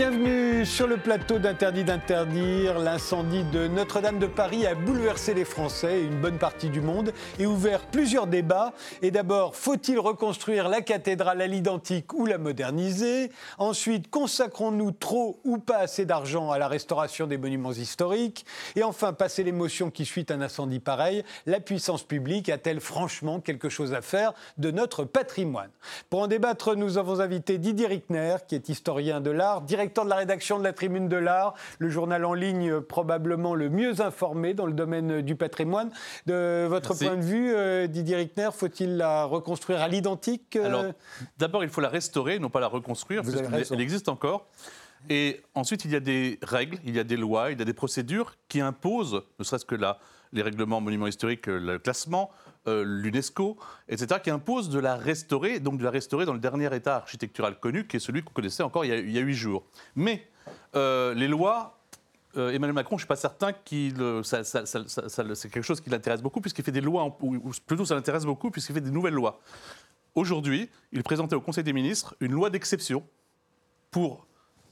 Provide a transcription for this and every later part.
Bienvenue sur le plateau d'Interdit d'interdire. L'incendie de Notre-Dame de Paris a bouleversé les Français et une bonne partie du monde et ouvert plusieurs débats. Et d'abord, faut-il reconstruire la cathédrale à l'identique ou la moderniser? Ensuite, consacrons-nous trop ou pas assez d'argent à la restauration des monuments historiques? Et enfin, passer l'émotion qui suit un incendie pareil, la puissance publique a-t-elle franchement quelque chose à faire de notre patrimoine? Pour en débattre, nous avons invité Didier Rickner, qui est historien de l'art, directeur de la rédaction de la Tribune de l'Art, le journal en ligne probablement le mieux informé dans le domaine du patrimoine. De votre point de vue, euh, Didier Rickner, faut-il la reconstruire à l'identique euh Alors, d'abord, il faut la restaurer, non pas la reconstruire, parce qu'elle existe encore. Et ensuite, il y a des règles, il y a des lois, il y a des procédures qui imposent, ne serait-ce que là, les règlements monuments historiques, le classement, euh, l'UNESCO, etc., qui impose de la restaurer, donc de la restaurer dans le dernier état architectural connu, qui est celui qu'on connaissait encore il y a huit jours. Mais euh, les lois euh, Emmanuel Macron, je ne suis pas certain que c'est quelque chose qui l'intéresse beaucoup, puisqu'il fait des lois, ou plutôt ça l'intéresse beaucoup, puisqu'il fait des nouvelles lois. Aujourd'hui, il présentait au Conseil des ministres une loi d'exception pour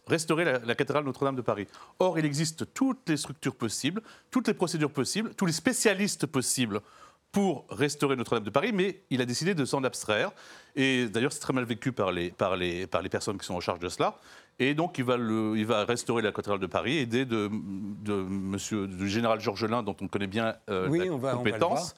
restaurer la, la cathédrale Notre-Dame de Paris. Or, il existe toutes les structures possibles, toutes les procédures possibles, tous les spécialistes possibles pour restaurer Notre-Dame de Paris, mais il a décidé de s'en abstraire. Et d'ailleurs, c'est très mal vécu par les, par, les, par les personnes qui sont en charge de cela. Et donc, il va, le, il va restaurer la cathédrale de Paris, aidé de, de monsieur, du général Georgelin, dont on connaît bien euh, la compétence.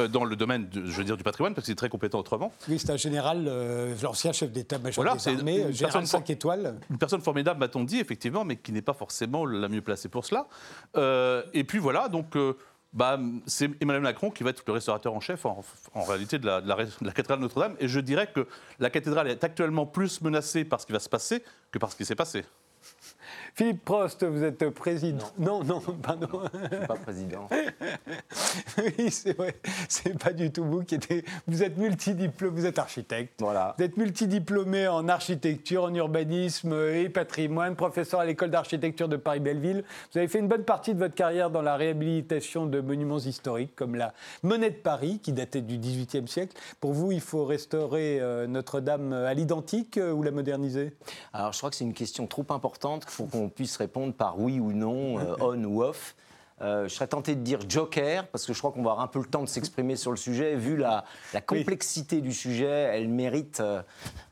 Euh, dans le domaine, je veux dire, du patrimoine, parce qu'il est très compétent autrement. Oui, c'est un général, euh, l'ancien chef d'état-major voilà, des armées, général 5 étoiles. Une personne formidable, m'a-t-on dit, effectivement, mais qui n'est pas forcément la mieux placée pour cela. et puis voilà, donc bah, c'est Emmanuel Macron qui va être le restaurateur en chef en, réalité de la, de la cathédrale Notre-Dame. Et je dirais que la cathédrale est actuellement plus menacée par ce qui va se passer que par ce qui s'est passé. Philippe Prost, vous êtes président. Non, non, pardon. Je ne suis pas président. oui, c'est vrai. C'est pas du tout vous qui êtes. Vous êtes multidiplômé, vous êtes architecte. Voilà. Vous êtes multidiplômé en architecture, en urbanisme et patrimoine, professeur à l'école d'architecture de Paris-Belleville. Vous avez fait une bonne partie de votre carrière dans la réhabilitation de monuments historiques comme la Monnaie de Paris, qui datait du XVIIIe siècle. Pour vous, il faut restaurer euh, Notre-Dame à l'identique euh, ou la moderniser? Alors, je crois que c'est une question trop importante pour qu'on puisse répondre par oui ou non, euh, on ou off. Euh, je serais tenté de dire joker, parce que je crois qu'on va avoir un peu le temps de s'exprimer sur le sujet. Vu la, complexité du sujet, elle mérite euh,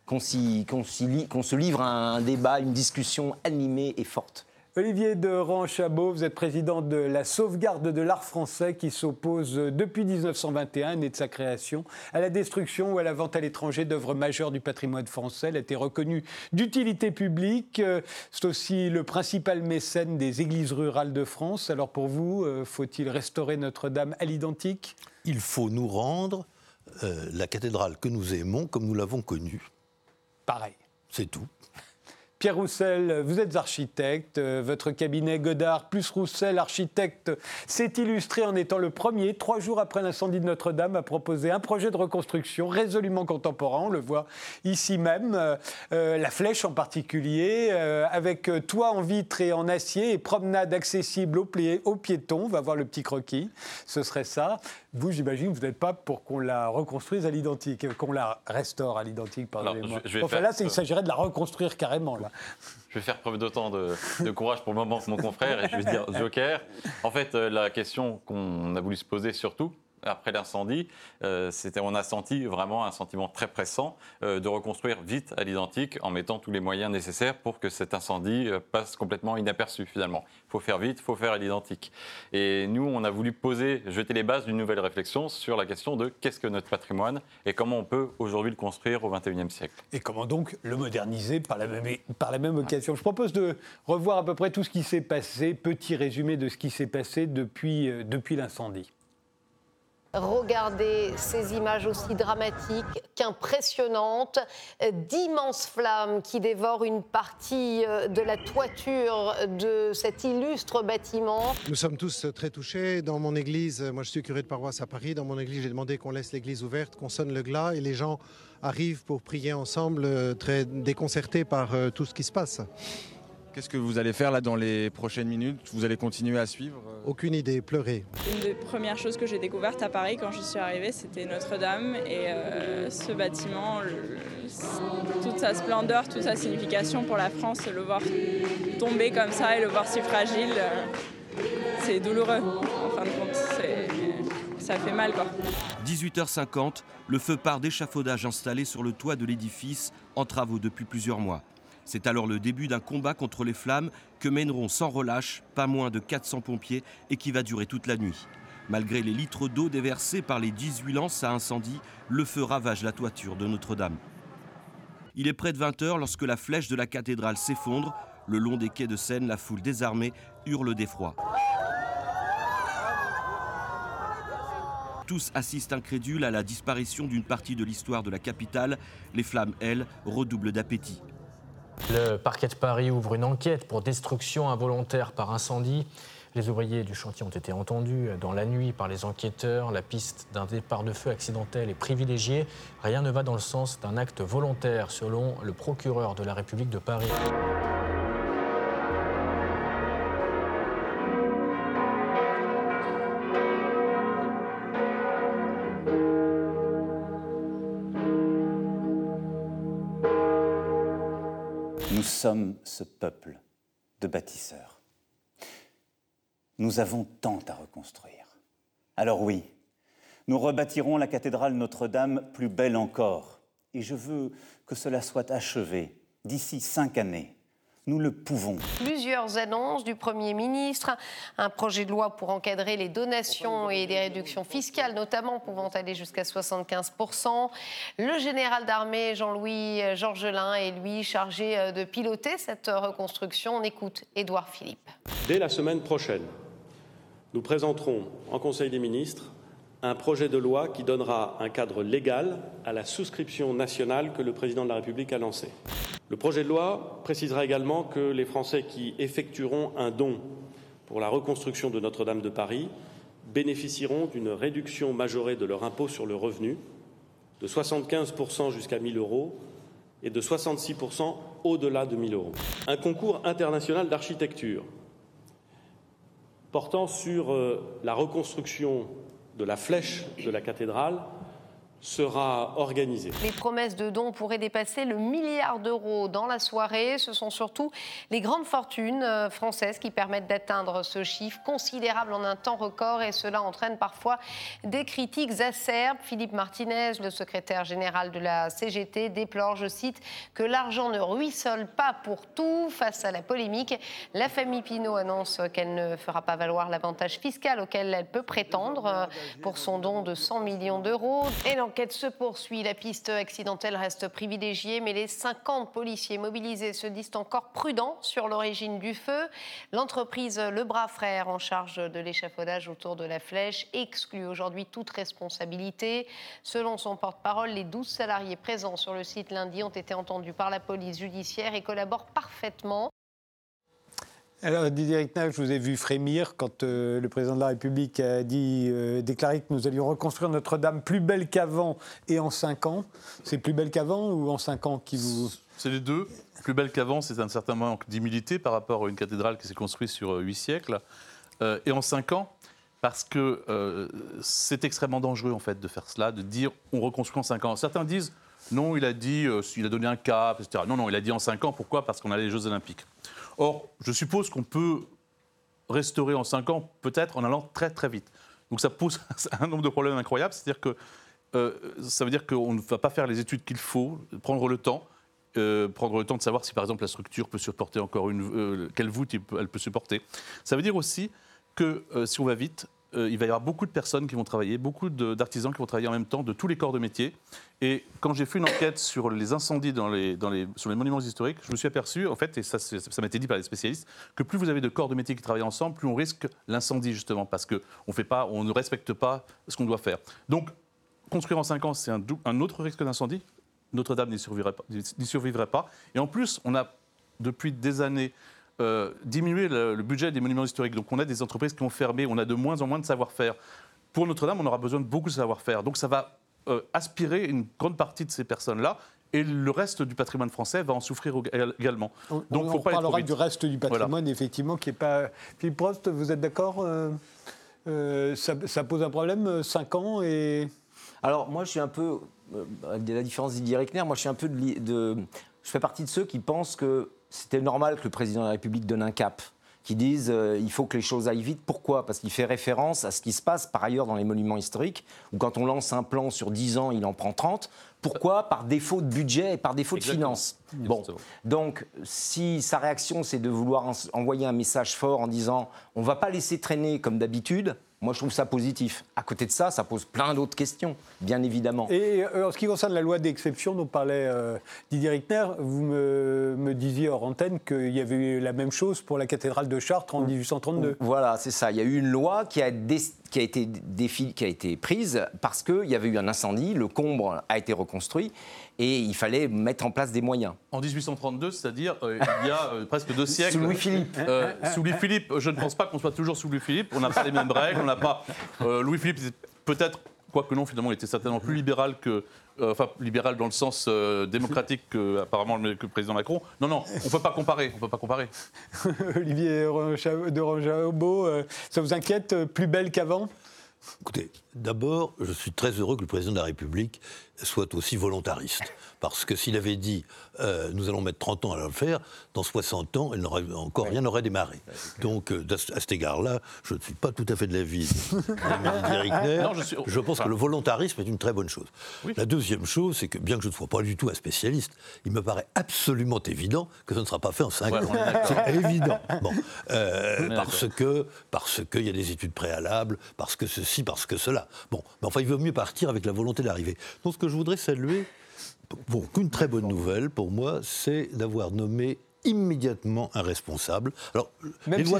qu'on se livre à un débat, une discussion animée et forte. Olivier de Ranchabot, vous êtes président de la sauvegarde de l'art français qui s'oppose depuis 1921, né de sa création, à la destruction ou à la vente à l'étranger d'œuvres majeures du patrimoine français. Elle a été reconnue d'utilité publique. C'est aussi le principal mécène des églises rurales de France. Alors pour vous, euh, faut-il restaurer Notre-Dame à l'identique? Il faut nous rendre euh, la cathédrale que nous aimons comme nous l'avons connue. Pareil. C'est tout. Pierre Roussel, vous êtes architecte. Euh, votre cabinet Godard plus Roussel, architecte, s'est illustré en étant le premier, trois jours après l'incendie de Notre-Dame, à proposer un projet de reconstruction résolument contemporain. On le voit ici même. Euh, euh, la flèche en particulier, avec toit en vitre et en acier et promenade accessible aux, aux piétons. On va voir le petit croquis. Ce serait ça. Vous, j'imagine, vous n'êtes pas pour qu'on la reconstruise à l'identique, qu'on la restaure à l'identique, pardonnez-moi. Enfin, là, il s'agirait de la reconstruire carrément. Là. Je vais faire preuve d'autant de, de, courage pour le moment que mon confrère et je vais dire Joker. En fait, euh, la question qu'on a voulu se poser surtout, après l'incendie, euh, on a senti vraiment un sentiment très pressant euh, de reconstruire vite à l'identique en mettant tous les moyens nécessaires pour que cet incendie euh, passe complètement inaperçu finalement. Il faut faire vite, il faut faire à l'identique. Et nous, on a voulu poser, jeter les bases d'une nouvelle réflexion sur la question de qu'est-ce que notre patrimoine et comment on peut aujourd'hui le construire au XXIe siècle. Et comment donc le moderniser par la même, occasion? Je propose de revoir à peu près tout ce qui s'est passé, petit résumé de ce qui s'est passé depuis, depuis l'incendie. Regardez ces images aussi dramatiques qu'impressionnantes, d'immenses flammes qui dévorent une partie euh, de la toiture de cet illustre bâtiment. Nous sommes tous très touchés. Dans mon église, moi je suis curé de paroisse à Paris, dans mon église j'ai demandé qu'on laisse l'église ouverte, qu'on sonne le glas et les gens arrivent pour prier ensemble, euh, très déconcertés par euh, tout ce qui se passe. Qu'est-ce que vous allez faire là dans les prochaines minutes? Vous allez continuer à suivre euh? Aucune idée, pleurer. Une des premières choses que j'ai découvertes à Paris quand je suis arrivée, c'était Notre-Dame et euh, ce bâtiment, le, toute sa splendeur, toute sa signification pour la France, le voir tomber comme ça et le voir si fragile, euh, c'est douloureux en fin de compte. Ça fait mal quoi. 18h50, le feu part d'échafaudage installé sur le toit de l'édifice en travaux depuis plusieurs mois. C'est alors le début d'un combat contre les flammes que mèneront sans relâche pas moins de 400 pompiers et qui va durer toute la nuit. Malgré les litres d'eau déversés par les 18 lances à incendie, le feu ravage la toiture de Notre-Dame. Il est près de 20 h lorsque la flèche de la cathédrale s'effondre. Le long des quais de Seine, la foule désarmée hurle d'effroi. Tous assistent incrédules à la disparition d'une partie de l'histoire de la capitale. Les flammes, elles, redoublent d'appétit. Le parquet de Paris ouvre une enquête pour destruction involontaire par incendie. Les ouvriers du chantier ont été entendus dans la nuit par les enquêteurs. La piste d'un départ de feu accidentel est privilégiée. Rien ne va dans le sens d'un acte volontaire, selon le procureur de la République de Paris. Sommes ce peuple de bâtisseurs. Nous avons tant à reconstruire. Alors oui, nous rebâtirons la cathédrale Notre-Dame plus belle encore. Et je veux que cela soit achevé d'ici cinq années. Nous le pouvons. Plusieurs annonces du Premier ministre, un projet de loi pour encadrer les donations et des réductions fiscales, notamment pouvant aller jusqu'à 75%. Le général d'armée Jean-Louis Georgelin est lui chargé euh, de piloter cette reconstruction. On écoute Édouard Philippe. Dès la semaine prochaine, nous présenterons en Conseil des ministres un projet de loi qui donnera un cadre légal à la souscription nationale que le président de la République a lancée. Le projet de loi précisera également que les Français qui effectueront un don pour la reconstruction de Notre-Dame de Paris bénéficieront d'une réduction majorée de leur impôt sur le revenu de 75% jusqu'à 1 000 euros et de 66% au-delà de 1 000 euros. Un concours international d'architecture portant sur euh, la reconstruction de la flèche de la cathédrale sera organisée. Les promesses de dons pourraient dépasser le milliard d'euros dans la soirée. Ce sont surtout les grandes fortunes euh, françaises qui permettent d'atteindre ce chiffre considérable en un temps record et cela entraîne parfois des critiques acerbes. Philippe Martinez, le secrétaire général de la CGT, déplore, je cite, que l'argent ne ruisselle pas pour tout face à la polémique. La famille Pinault annonce qu'elle ne fera pas valoir l'avantage fiscal auquel elle peut prétendre euh, pour son don de 100 millions d'euros. L'enquête se poursuit. La piste accidentelle reste privilégiée, mais les 50 policiers mobilisés se disent encore prudents sur l'origine du feu. L'entreprise Le Bras Frère, en charge de l'échafaudage autour de la flèche, exclut aujourd'hui toute responsabilité. Selon son porte-parole, les 12 salariés présents sur le site lundi ont été entendus par la police judiciaire et collaborent parfaitement. Alors Didier Ricknach, je vous ai vu frémir quand euh, le président de la République a dit, euh, déclaré que nous allions reconstruire Notre-Dame plus belle qu'avant et en cinq ans. C'est plus belle qu'avant ou en cinq ans qui vous... C'est les deux. Plus belle qu'avant, c'est un certain manque d'humilité par rapport à une cathédrale qui s'est construite sur euh, huit siècles. et en cinq ans, parce que c'est extrêmement dangereux en fait de faire cela, de dire on reconstruit en cinq ans. Certains disent non, il a dit, il a donné un cap, etc. Non, non, il a dit en cinq ans. Pourquoi? Parce qu'on a les Jeux Olympiques. Or, je suppose qu'on peut restaurer en 5 ans, peut-être en allant très très vite. Donc ça pose un nombre de problèmes incroyables. C'est-à-dire que euh, ça veut dire qu'on ne va pas faire les études qu'il faut, prendre le temps, euh, prendre le temps de savoir si par exemple la structure peut supporter encore une, euh, quelle voûte elle peut supporter. Ça veut dire aussi que si on va vite, euh, il va y avoir beaucoup de personnes qui vont travailler, beaucoup d'artisans qui vont travailler en même temps de tous les corps de métier. Et quand j'ai fait une enquête sur les incendies dans les, sur les monuments historiques, je me suis aperçu, en fait, et ça, ça m'a été dit par les spécialistes, que plus vous avez de corps de métier qui travaillent ensemble, plus on risque l'incendie, justement, parce qu'on on ne respecte pas ce qu'on doit faire. Donc, construire en 5 ans, c'est un, autre risque d'incendie. Notre-Dame n'y survivrait pas. Et en plus, on a, depuis des années, euh, diminuer le, budget des monuments historiques. Donc on a des entreprises qui ont fermé, on a de moins en moins de savoir-faire. Pour Notre-Dame, on aura besoin de beaucoup de savoir-faire. Donc ça va euh, aspirer une grande partie de ces personnes-là. et le reste du patrimoine français va en souffrir également. On, Donc, faut pas parlera du reste du patrimoine, effectivement, qui n'est pas. Philippe Prost, vous êtes d'accord euh, euh, ça, pose un problème, 5 ans et. Alors, moi, je suis un peu. À la différence d'Idier Reckner, moi, je suis un peu de, Je fais partie de ceux qui pensent que c'était normal que le président de la République donne un cap qui disent euh, il faut que les choses aillent vite. Pourquoi? Parce qu'il fait référence à ce qui se passe par ailleurs dans les monuments historiques, où quand on lance un plan sur 10 ans, il en prend 30. Pourquoi? Par défaut de budget et par défaut de finances. Bon, donc si sa réaction c'est de vouloir envoyer un message fort en disant on va pas laisser traîner comme d'habitude, moi, je trouve ça positif. À côté de ça, ça pose plein d'autres questions, bien évidemment. Et euh, en ce qui concerne la loi d'exception dont parlait euh, Didier Rickner, vous me, disiez hors antenne qu'il y avait eu la même chose pour la cathédrale de Chartres en 1832. Voilà, c'est ça. Il y a eu une loi qui a, qui a, été, qui a été prise parce qu'il y avait eu un incendie, le combre a été reconstruit et il fallait mettre en place des moyens. En 1832, c'est-à-dire euh, il y a euh, presque deux siècles. Sous Louis-Philippe. Euh, sous Louis-Philippe, je ne pense pas qu'on soit toujours sous Louis-Philippe. On n'a pas les mêmes règles, on n'a pas. Louis-Philippe, peut-être, quoique non, finalement, il était certainement plus libéral que. enfin, libéral dans le sens démocratique que apparemment le, que le président Macron. Non, non, on ne peut pas comparer. On peut pas comparer. Olivier de Rangeaubeau, ça vous inquiète Plus belle qu'avant? Écoutez, d'abord, je suis très heureux que le président de la République soit aussi volontariste. Parce que s'il avait dit euh, nous allons mettre 30 ans à le faire, dans 60 ans, encore rien n'aurait démarré. Donc, euh, à cet égard-là, je ne suis pas tout à fait de l'avis de je, je, pense que le volontarisme est une très bonne chose. La deuxième chose, c'est que bien que je ne sois pas du tout un spécialiste, il me paraît absolument évident que ce ne sera pas fait en 5 ans. C'est évident. Bon. Euh, parce que parce qu'il y a des études préalables, parce que ceci, parce que cela. Bon, mais enfin, il vaut mieux partir avec la volonté d'arriver. Donc, ce que je voudrais saluer, bon, une très bonne nouvelle pour moi, c'est d'avoir nommé immédiatement un responsable. Alors, les, lois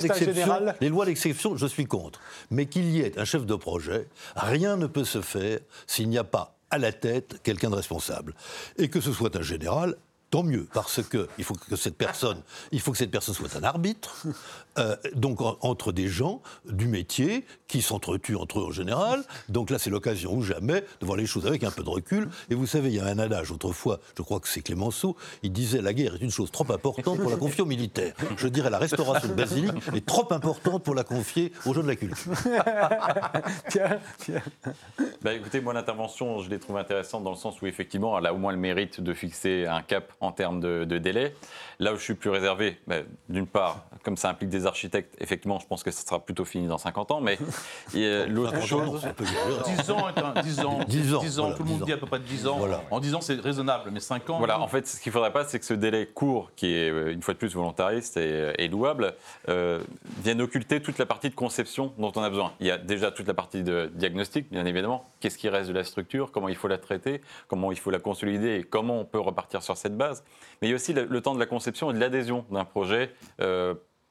les lois d'exception, je suis contre. Mais qu'il y ait un chef de projet, rien ne peut se faire s'il n'y a pas à la tête quelqu'un de responsable. Et que ce soit un général, tant mieux, parce que il faut que cette personne, il faut que cette personne soit un arbitre, euh, donc entre des gens du métier qui s'entretuent entre eux en général. Donc là, c'est l'occasion ou jamais de voir les choses avec un peu de recul. Et vous savez, il y a un adage autrefois, je crois que c'est Clémenceau, il disait la guerre est une chose trop importante pour la confier aux militaires. Je dirais la restauration de basilique est trop importante pour la confier aux gens de la culture. tiens, tiens. Bah, écoutez, moi l'intervention, je l'ai trouvée intéressante dans le sens où effectivement, elle a au moins le mérite de fixer un cap en termes de, délai. Là où je suis plus réservé, bah, d'une part, comme ça implique des architectes, effectivement, je pense que ça sera plutôt fini dans 50 ans. Mais l'autre chose. 10 ans, 10 ans, 10 ans, tout le monde dit à peu près 10 ans. En 10 ans, c'est raisonnable, mais 5 ans. Voilà, en fait, ce qu'il ne faudrait pas, c'est que ce délai court, qui est euh, une fois de plus volontariste et, louable, euh, vienne occulter toute la partie de conception dont on a besoin. Il y a déjà toute la partie de diagnostic, bien évidemment. Qu'est-ce qui reste de la structure? Comment il faut la traiter? Comment il faut la consolider? Et comment on peut repartir sur cette base? Mais il y a aussi le, temps de la conception et de l'adhésion d'un projet.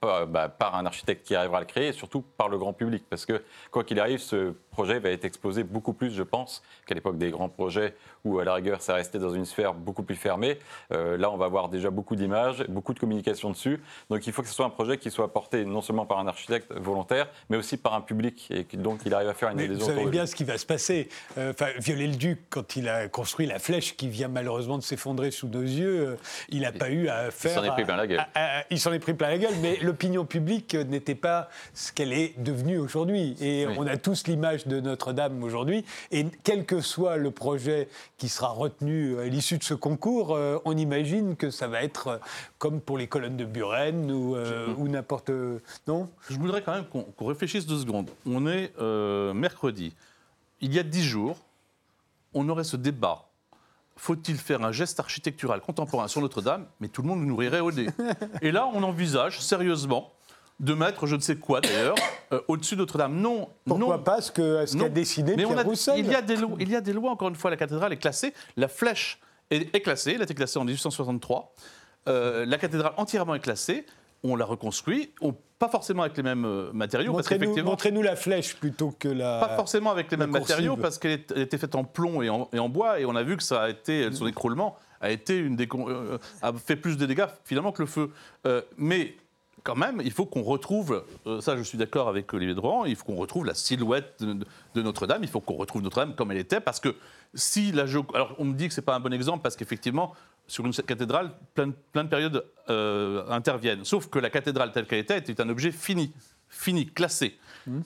Euh, bah, par un architecte qui arrivera à le créer et surtout par le grand public. Parce que, quoi qu'il arrive, ce projet va être exposé beaucoup plus, je pense, qu'à l'époque des grands projets où, à la rigueur, ça restait dans une sphère beaucoup plus fermée. Euh, là, on va avoir déjà beaucoup d'images, beaucoup de communication dessus. Donc, il faut que ce soit un projet qui soit porté non seulement par un architecte volontaire, mais aussi par un public et donc il arrive à faire une mais Vous savez bien ce qui va se passer. Euh, enfin, Viollet-le-Duc, quand il a construit la flèche qui vient malheureusement de s'effondrer sous nos yeux, il n'a pas eu à faire. Il s'en est pris plein la gueule. il s'en est pris plein la gueule, mais l'opinion publique n'était pas ce qu'elle est devenue aujourd'hui. Et on a tous l'image de Notre-Dame aujourd'hui. Et quel que soit le projet qui sera retenu à l'issue de ce concours, euh, on imagine que ça va être euh, comme pour les colonnes de Buren ou, euh, ou n'importe. Non? Je voudrais quand même qu'on réfléchisse deux secondes. On est mercredi. Il y a dix jours, on aurait ce débat faut-il faire un geste architectural contemporain sur Notre-Dame Mais tout le monde nous rirait au nez. Et là, on envisage sérieusement de mettre je ne sais quoi d'ailleurs euh, au-dessus de Notre-Dame. Non, Pourquoi pas ce qu'a ce décidé Mais on a, il, y a des lois, il y a des lois, encore une fois, la cathédrale est classée, la flèche est, classée, elle a été classée en 1863, euh, la cathédrale entièrement est classée, on la reconstruit, on, pas forcément avec les mêmes euh, matériaux. Montrez-nous montrez la flèche plutôt que la. Pas forcément avec les mêmes matériaux, parce qu'elle était faite en plomb et en, et en, bois, et on a vu que ça a été, son écroulement a, été une des, a fait plus de dégâts finalement que le feu. mais quand même, il faut qu'on retrouve, euh, ça je suis d'accord avec Olivier Drouin, il faut qu'on retrouve la silhouette de, de Notre-Dame, il faut qu'on retrouve Notre-Dame comme elle était, parce que si la Alors on me dit que ce n'est pas un bon exemple, parce qu'effectivement, sur une cathédrale, plein, de périodes euh, interviennent. Sauf que la cathédrale telle qu'elle était était un objet fini, fini, classé.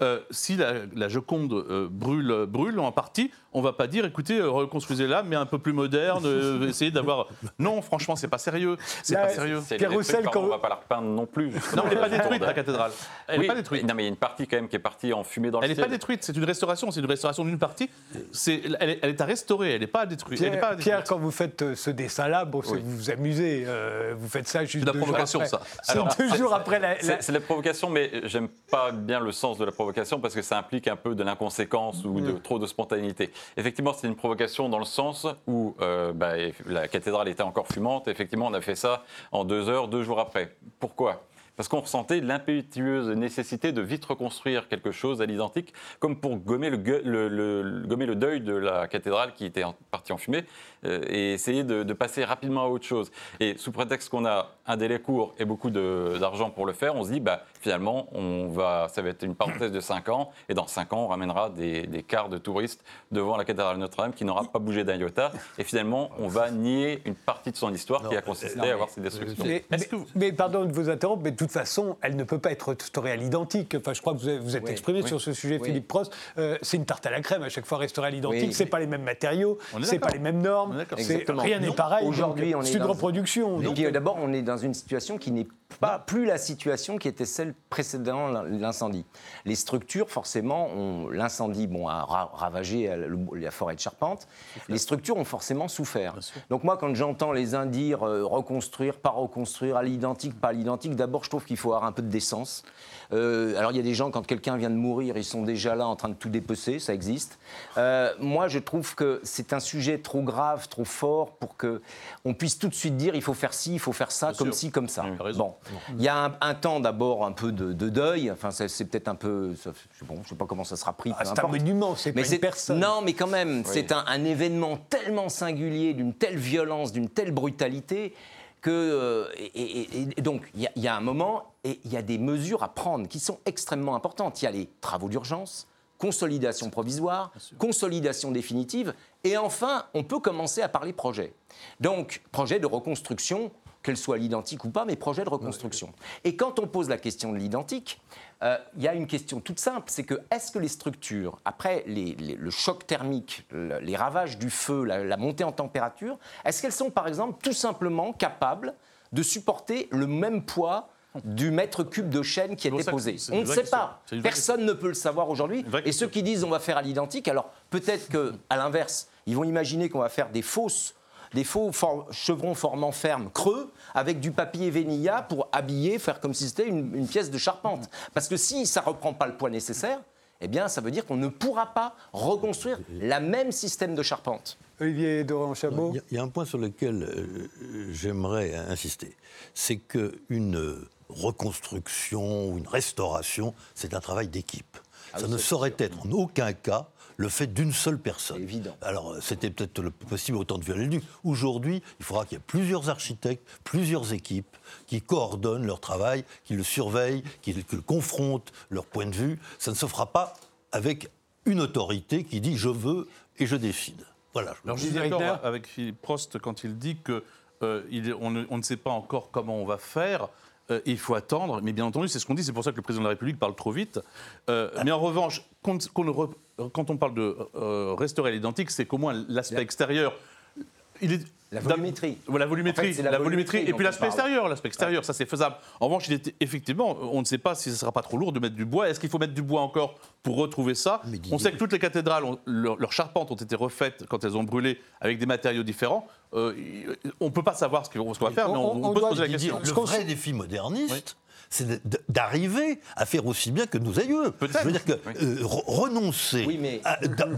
Euh, si la, Joconde euh, brûle, brûle en partie, on va pas dire, écoutez, euh, reconstruisez-la, mais un peu plus moderne, essayez d'avoir. Non, franchement, c'est pas sérieux. C'est pas sérieux. Pierre Roussel, quand... on va pas la repeindre non plus. Non, elle n'est pas détruite la cathédrale. Elle n'est pas détruite. Non, mais il y a une partie quand même qui est partie en fumée dans elle le ciel. Elle n'est pas détruite. C'est une restauration. C'est une restauration d'une partie. C'est, elle, est, à restaurer. Elle n'est pas détruite. Pierre, pas Pierre, quand vous faites ce dessin-là, bon, vous vous amusez. vous faites ça juste. C'est la provocation, ça. C'est deux jours après la. C'est la provocation, mais j'aime pas bien le sens de la provocation parce que ça implique un peu de l'inconséquence ou de trop de spontanéité. Effectivement, c'est une provocation dans le sens où euh, bah, la cathédrale était encore fumante. Effectivement, on a fait ça en deux heures, deux jours après. Pourquoi? Parce qu'on ressentait l'impétueuse nécessité de vite reconstruire quelque chose à l'identique, comme pour gommer le, gommer le, deuil de la cathédrale qui était partie en fumée, euh, et essayer de, passer rapidement à autre chose. Et sous prétexte qu'on a un délai court et beaucoup d'argent pour le faire, on se dit, bah, finalement, on va, ça va être une parenthèse de 5 ans, et dans 5 ans, on ramènera des, des quarts de touristes devant la cathédrale Notre-Dame qui n'aura pas bougé d'un iota, et finalement, on va nier une partie de son histoire qui a consisté à avoir ces destructions. Mais, pardon de vous interrompre, mais toute façon, elle ne peut pas être restaurée à l'identique. Enfin, je crois que vous, vous êtes exprimé sur ce sujet, Philippe Prost. Euh, c'est une tarte à la crème à chaque fois restaurée à l'identique. C'est pas les mêmes matériaux, c'est pas les mêmes normes. Rien n'est pareil. Aujourd'hui, on est. C'est une reproduction. D'abord, on est dans une situation qui n'est pas plus la situation qui était celle précédant l'incendie. Les structures, forcément, l'incendie bon, a ravagé la forêt de Charpente. Les structures ont forcément souffert. Donc moi, quand j'entends les uns dire euh, reconstruire, pas reconstruire, à l'identique, pas à l'identique, d'abord, je trouve qu'il faut avoir un peu de décence. Euh, alors il y a des gens, quand quelqu'un vient de mourir, ils sont déjà là en train de tout dépecer, ça existe. Euh, moi, je trouve que c'est un sujet trop grave, trop fort pour que on puisse tout de suite dire il faut faire ci, il faut faire ça, comme ci, comme ça. Bon, il y a un, temps d'abord un peu de, deuil. Enfin, c'est peut-être un peu, bon, je sais pas comment ça sera pris. Ah, c'est un monument, c'est pas une personne. Non, mais quand même, c'est un, un événement tellement singulier, d'une telle violence, d'une telle brutalité que, euh, et, donc, il y, a un moment, et il y a des mesures à prendre qui sont extrêmement importantes. Il y a les travaux d'urgence, consolidation provisoire, consolidation définitive, et enfin, on peut commencer à parler projet. Donc, projet de reconstruction, qu'elle soit l'identique ou pas, mais projet de reconstruction. Et quand on pose la question de l'identique, euh, il y a une question toute simple, c'est que est-ce que les structures, après le choc thermique, les ravages du feu, la, montée en température, est-ce qu'elles sont par exemple tout simplement capables de supporter le même poids du mètre cube de chaîne qui est déposé. On ne sait pas. Personne ne peut le savoir aujourd'hui. Et ceux qui disent on va faire à l'identique, alors peut-être qu'à l'inverse, ils vont imaginer qu'on va faire des fausses des faux chevrons formant ferme creux avec du papier vénilla pour habiller, faire comme si c'était une, pièce de charpente. Parce que si ça ne reprend pas le poids nécessaire, eh bien, ça veut dire qu'on ne pourra pas reconstruire la même système de charpente. Olivier Doran-Chabot Il y, a un point sur lequel euh, j'aimerais insister. C'est qu'une reconstruction ou une restauration, c'est un travail d'équipe. Ah ça ne saurait être en aucun cas le fait d'une seule personne. Évident. Alors, c'était peut-être le possible autant de violence. Aujourd'hui, il faudra qu'il y ait plusieurs architectes, plusieurs équipes qui coordonnent leur travail, qui le surveillent, qui le confrontent leur point de vue. Ça ne se fera pas avec une autorité qui dit je veux et je décide. Voilà. Alors, je suis d'accord avec Philippe Prost quand il dit que euh, on, ne, sait pas encore comment on va faire. Euh, il faut attendre, mais bien entendu, c'est ce qu'on dit, c'est pour ça que le président de la République parle trop vite. Euh, mais en revanche, quand on parle de euh, restaurer l'identique, c'est qu'au moins l'aspect extérieur, il est la volumétrie. la volumétrie, la, volumétrie, et puis l'aspect extérieur, l'aspect extérieur, ça c'est faisable. En revanche, il est, effectivement, on ne sait pas si ce sera pas trop lourd de mettre du bois. Est-ce qu'il faut mettre du bois encore pour retrouver ça On sait que toutes les cathédrales, leurs charpentes ont été refaites quand elles ont brûlé avec des matériaux différents. Euh, on ne peut pas savoir ce qu'on va faire, mais on, peut se poser la question. Le vrai défi moderniste, c'est d'arriver à faire aussi bien que nos aïeux. Je veux dire que euh, renoncer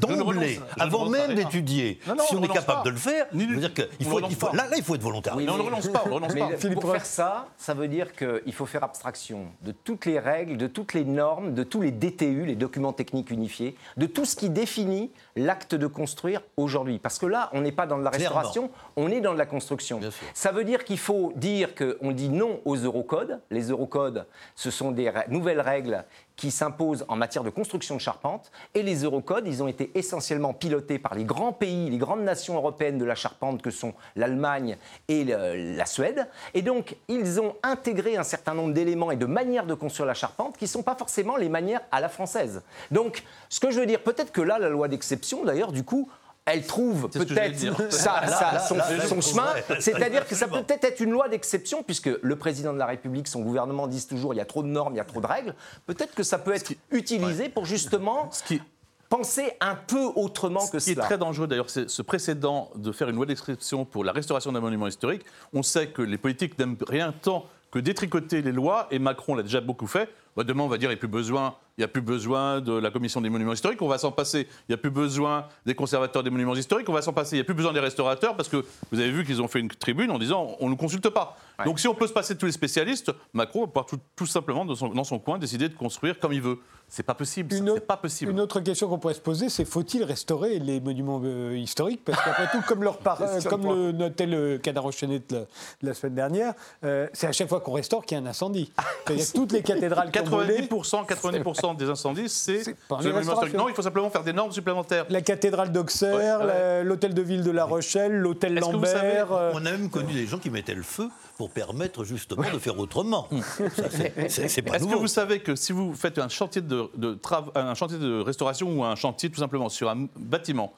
d'emblée, avant même d'étudier, si on, est capable de le faire, je veux dire que il faut, là, là, il faut être volontaire. on ne renonce pas. On renonce pas. Pour faire ça, ça veut dire qu'il faut faire abstraction de toutes les règles, de toutes les normes, de tous les DTU, les documents techniques unifiés, de tout ce qui définit l'acte de construire aujourd'hui. Parce que là, on n'est pas dans de la restauration, on est dans de la construction. Ça veut dire qu'il faut dire qu'on dit non aux eurocodes. Les eurocodes eurocodes, ce sont des nouvelles règles qui s'imposent en matière de construction de charpente. Et les eurocodes, ils ont été essentiellement pilotés par les grands pays, les grandes nations européennes de la charpente que sont l'Allemagne et la Suède. Et donc, ils ont intégré un certain nombre d'éléments et de manières de construire la charpente qui ne sont pas forcément les manières à la française. Donc, ce que je veux dire, peut-être que là, la loi d'exception, d'ailleurs, du coup, elle trouve peut-être son, chemin. C'est-à-dire que ça peut peut-être être une loi d'exception, puisque le président de la République, son gouvernement disent toujours il y a trop de normes, il y a trop de règles. Peut-être que ça peut être utilisé pour justement penser un peu autrement que cela. Ce qui est très dangereux d'ailleurs, c'est ce précédent de faire une loi d'exception pour la restauration d'un monument historique. On sait que les politiques n'aiment rien tant que détricoter les lois, et Macron l'a déjà beaucoup fait. Bah, demain, on va dire qu'il n'y a plus besoin il n'y a plus besoin de la commission des monuments historiques, on va s'en passer. Il n'y a plus besoin des conservateurs des monuments historiques, on va s'en passer. Il n'y a plus besoin des restaurateurs parce que vous avez vu qu'ils ont fait une tribune en disant on ne nous consulte pas. Donc si on peut se passer de tous les spécialistes, Macron va pouvoir tout, simplement dans son, dans son, coin décider de construire comme il veut. C'est pas possible. Une, pas possible. une autre question qu'on pourrait se poser, c'est faut-il restaurer les monuments euh, historiques? Parce qu'après tout, comme, leur comme le notait le Canard enchaîné de la, semaine dernière, euh, c'est à chaque fois qu'on restaure qu'il y a un incendie. C'est-à-dire que toutes les cathédrales 90%, 90% des incendies, c'est Non, il faut simplement faire des normes supplémentaires. La cathédrale d'Auxerre, l'hôtel de ville de La Rochelle, l'hôtel Lambert. Euh, On a même connu des gens qui mettaient le feu pour permettre justement de faire autrement. C'est pas Est-ce que vous savez que si vous faites un chantier de, de un chantier de restauration ou un chantier tout simplement sur un bâtiment,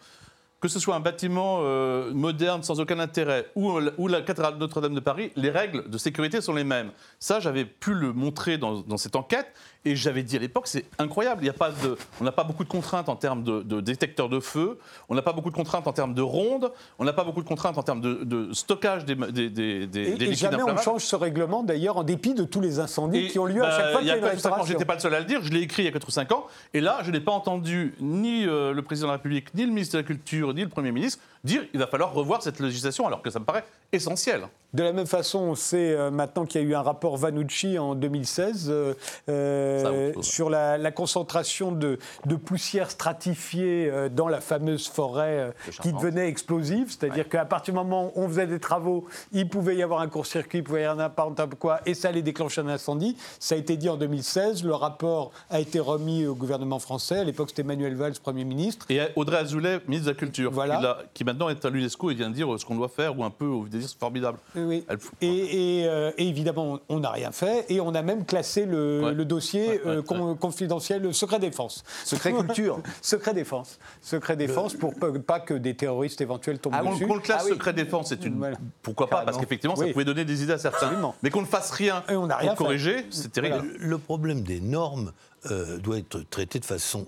que ce soit un bâtiment euh, moderne sans aucun intérêt ou, ou la cathédrale Notre-Dame de Paris, les règles de sécurité sont les mêmes. Ça, j'avais pu le montrer dans, dans cette enquête. Et j'avais dit à l'époque, c'est incroyable. Il y a pas de, on n'a pas beaucoup de contraintes en termes de, détecteurs de feu. On n'a pas beaucoup de contraintes en termes de rondes. On n'a pas beaucoup de contraintes en termes de, stockage des, des, des, des et, et jamais on change ce règlement, d'ailleurs, en dépit de tous les incendies qui ont lieu à chaque bah, fois qu'il y a, une Je J'étais pas le seul à le dire. Je l'ai écrit il y a 4 ou 5 ans. Et là, je n'ai pas entendu ni euh, le président de la République, ni le ministre de la Culture, ni le Premier ministre dire il va falloir revoir cette législation, alors que ça me paraît essentiel. De la même façon, on sait euh, maintenant qu'il y a eu un rapport Vanucci en 2016 euh, euh, sur la, concentration de, poussière stratifiée dans la fameuse forêt qui devenait explosive. C'est-à-dire qu'à partir du moment où on faisait des travaux, il pouvait y avoir un court-circuit, il pouvait y avoir n'importe quoi, et ça allait déclencher un incendie. Ça a été dit en 2016. Le rapport a été remis au gouvernement français. À l'époque, c'était Manuel Valls, Premier ministre. Et Audrey Azoulay, ministre de la Culture, voilà. qui, maintenant est à l'UNESCO et vient de dire ce qu'on doit faire, ou un peu, vous dire c'est formidable. Oui. Euh, et, évidemment, on n'a rien fait et on a même classé le, dossier euh, confidentiel secret défense. Secret culture. secret défense. Secret défense pour pas que des terroristes éventuels tombent ah, dessus. Qu'on le classe ah secret défense, c'est une. Pourquoi pas Parce qu'effectivement, ça pouvait donner des idées à certains. Mais qu'on ne fasse rien et on pour rien corriger, c'est terrible. Le problème des normes euh, doit être traité de façon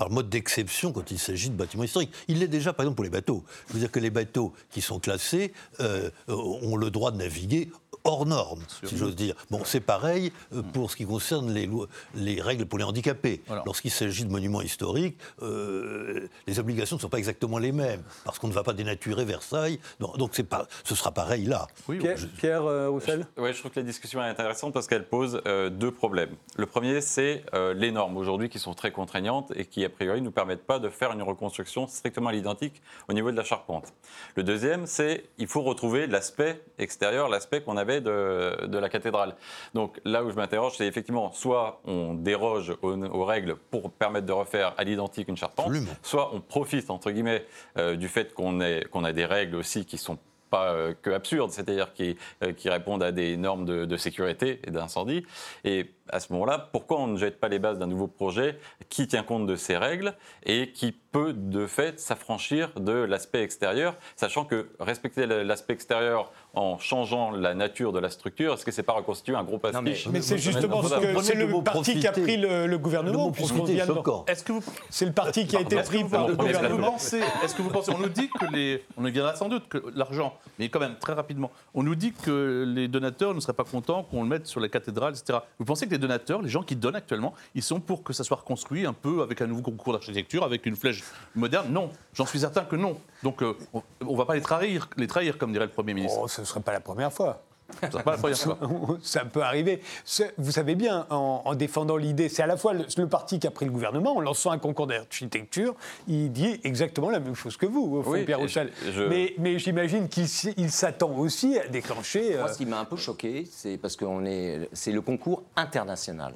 par mode d'exception quand il s'agit de bâtiments historiques. Il l'est déjà, par exemple, pour les bateaux. Je veux dire que les bateaux qui sont classés euh, ont le droit de naviguer hors normes, si j'ose dire. Bon, c'est pareil euh, pour ce qui concerne les, les règles pour les handicapés. Lorsqu'il s'agit de monuments historiques, euh, les obligations ne sont pas exactement les mêmes, parce qu'on ne va pas dénaturer Versailles. donc c'est pas, ce sera pareil là. Oui, Pierre, je, Pierre Oui, je trouve que la discussion est intéressante parce qu'elle pose deux problèmes. Le premier, c'est les normes aujourd'hui qui sont très contraignantes et qui, a priori, ne nous permettent pas de faire une reconstruction strictement à l'identique au niveau de la charpente. Le deuxième, c'est il faut retrouver l'aspect extérieur, l'aspect qu'on avait de, de, la cathédrale. Donc là où je m'interroge, c'est effectivement soit on déroge aux, règles pour permettre de refaire à l'identique une charpente, soit on profite, entre guillemets, euh, du fait qu'on a des règles aussi qui sont pas euh, que absurdes, c'est-à-dire qui, euh, qui, répondent à des normes de, de sécurité et d'incendie. Et à ce moment-là, pourquoi on ne jette pas les bases d'un nouveau projet qui tient compte de ces règles et qui peut de fait s'affranchir de l'aspect extérieur, sachant que respecter l'aspect extérieur en changeant la nature de la structure, est-ce que c'est pas reconstituer un gros pastiche Mais, c'est justement ce que c'est le parti qui a pris le, gouvernement. Est-ce que vous c'est le parti qui a été pris par le gouvernement Est-ce que vous pensez On nous dit que les on nous dira sans doute que l'argent, mais quand même très rapidement, on nous dit que les donateurs ne seraient pas contents qu'on le mette sur les cathédrales, etc. Vous pensez que les donateurs, les gens qui donnent actuellement, ils sont pour que ça soit reconstruit un peu avec un nouveau concours d'architecture, avec une flèche moderne Non, j'en suis certain que non. Donc euh, on ne va pas les trahir, les trahir, comme dirait le Premier ministre. Oh, ce ne serait pas la première fois. Ça peut arriver. Vous savez bien, en, défendant l'idée, c'est à la fois le, parti qui a pris le gouvernement, en lançant un concours d'architecture, il dit exactement la même chose que vous, au fond, Pierre Roussel. Mais, mais j'imagine qu'il s'attend aussi à déclencher. Moi, ce qui m'a un peu choqué, c'est parce que c'est le concours international.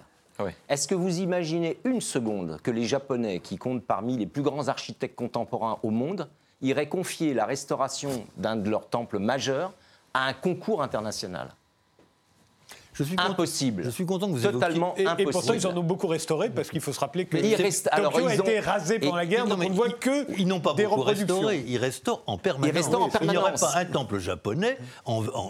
Est-ce que vous imaginez une seconde que les Japonais, qui comptent parmi les plus grands architectes contemporains au monde, iraient confier la restauration d'un de leurs temples majeurs à un concours international? Je suis impossible. je suis content que vous Totalement et, impossible. Et pourtant, ils en ont beaucoup restauré parce qu'il faut se rappeler que il reste, alors, ils a été rasé pendant la guerre, donc on ne voit que ils n'ont pas beaucoup restauré. Ils restaurent en permanence. Ils restaurent en permanence. Il n'y aurait pas un temple japonais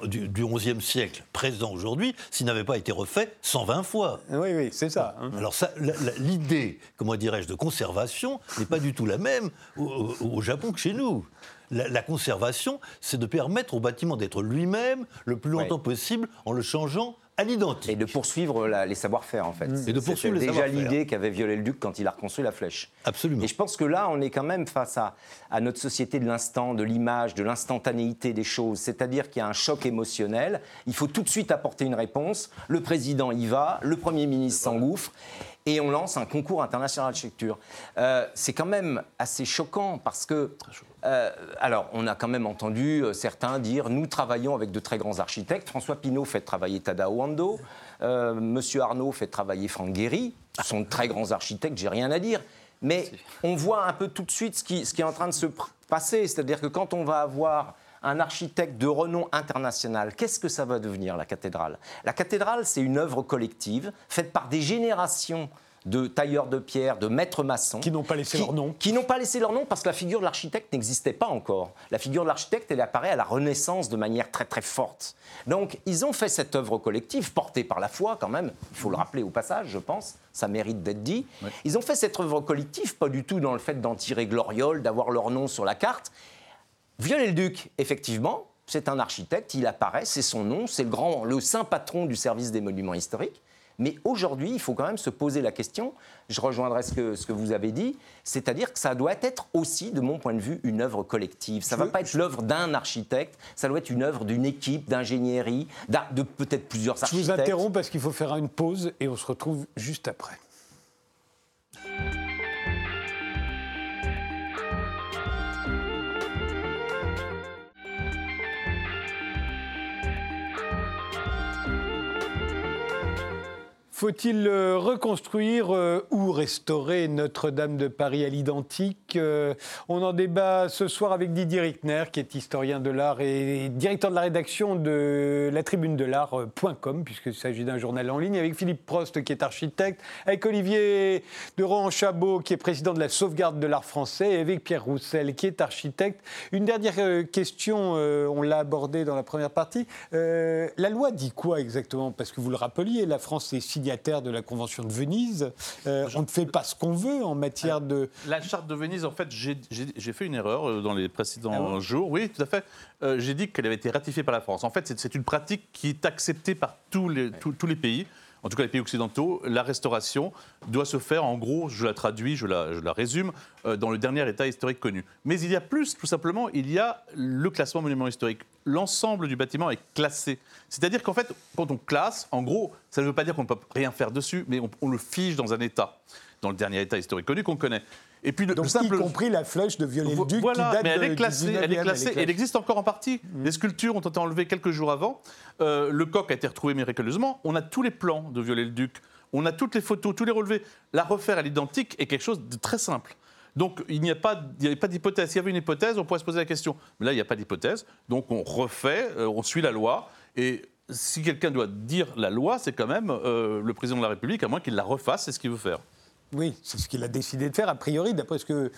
du, XIe siècle présent aujourd'hui s'il n'avait pas été refait 120 fois. Oui, oui, c'est ça. Hein. Alors ça, l'idée, comment dirais-je, de conservation n'est pas du tout la même au Japon que chez nous la, conservation, c'est de permettre au bâtiment d'être lui-même le plus longtemps possible en le changeant à l'identique. Et de poursuivre les savoir-faire, en fait. Et de poursuivre les déjà l'idée qu'avait Viollet-le-Duc quand il a reconstruit la flèche. Absolument. Et je pense que là, on est quand même face à, à notre société de l'instant, de l'image, de l'instantanéité des choses. C'est-à-dire qu'il y a un choc émotionnel. Il faut tout de suite apporter une réponse. Le président y va, le Premier ministre s'engouffre et on lance un concours international d'architecture. Euh, c'est quand même assez choquant parce que, euh, alors, on a quand même entendu euh, certains dire nous travaillons avec de très grands architectes. François Pinault fait travailler Tadao Ando, Monsieur Arnaud fait travailler Franck Guéry. Ce sont de très grands architectes, j'ai rien à dire. Mais on voit un peu tout de suite ce qui, ce qui est en train de se passer. C'est-à-dire que quand on va avoir un architecte de renom international, qu'est-ce que ça va devenir la cathédrale? La cathédrale, c'est une œuvre collective faite par des générations de tailleurs de pierre, de maîtres maçons. Qui n'ont pas laissé leur nom. Qui n'ont pas laissé leur nom parce que la figure de l'architecte n'existait pas encore. La figure de l'architecte, elle apparaît à la Renaissance de manière très très forte. Donc ils ont fait cette œuvre collective, portée par la foi quand même, il faut le rappeler au passage, je pense, ça mérite d'être dit. Ils ont fait cette œuvre collective, pas du tout dans le fait d'en tirer gloriole, d'avoir leur nom sur la carte. Viollet-le-Duc, effectivement, c'est un architecte, il apparaît, c'est son nom, c'est le grand, le saint patron du service des monuments historiques. Mais aujourd'hui, il faut quand même se poser la question, je rejoindrai ce que, ce que vous avez dit, c'est-à-dire que ça doit être aussi, de mon point de vue, une œuvre collective. Ça ne va pas être l'œuvre d'un architecte, ça doit être une œuvre d'une équipe d'ingénierie, de peut-être plusieurs architectes. Je vous interromps parce qu'il faut faire une pause et on se retrouve juste après. Faut-il euh, reconstruire euh, ou restaurer Notre-Dame de Paris à l'identique euh, On en débat ce soir avec Didier Rickner, qui est historien de l'art et directeur de la rédaction de la tribune de l'art.com, puisqu'il s'agit d'un journal en ligne, avec Philippe Prost, qui est architecte, avec Olivier de Rohan-Chabot, qui est président de la sauvegarde de l'art français, et avec Pierre Roussel, qui est architecte. Une dernière question, on l'a abordé dans la première partie. la loi dit quoi exactement? Parce que vous le rappeliez, la France est signée signataire de la Convention de Venise. Euh, on ne fait pas ce qu'on veut en matière de... La charte de Venise, en fait, j'ai fait une erreur euh, dans les précédents ah jours. Oui, tout à fait. Euh, j'ai dit qu'elle avait été ratifiée par la France. En fait, c'est une pratique qui est acceptée par tous les, tous les pays en tout cas les pays occidentaux, la restauration doit se faire, en gros, je la traduis, je la, résume, dans le dernier état historique connu. Mais il y a plus, tout simplement, il y a le classement monument historique. L'ensemble du bâtiment est classé. C'est-à-dire qu'en fait, quand on classe, en gros, ça ne veut pas dire qu'on ne peut rien faire dessus, mais on, le fige dans un état, dans le dernier état historique connu qu'on connaît. Et puis le, Donc, simple... y compris la flèche de Viollet-le-Duc voilà, qui date mais elle est classée, elle est classée, elle, existe encore en partie. Mmh. Les sculptures ont été enlevées quelques jours avant. Euh, le coq a été retrouvé miraculeusement. On a tous les plans de Viollet-le-Duc. On a toutes les photos, tous les relevés. La refaire à l'identique est quelque chose de très simple. Donc il n'y a pas, pas d'hypothèse. S'il y avait une hypothèse, on pourrait se poser la question. Mais là, il n'y a pas d'hypothèse. Donc on refait, euh, on suit la loi. Et si quelqu'un doit dire la loi, c'est quand même euh, le président de la République, à moins qu'il la refasse, c'est ce qu'il veut faire. Oui, c'est ce qu'il a décidé de faire, a priori, d'après ce que.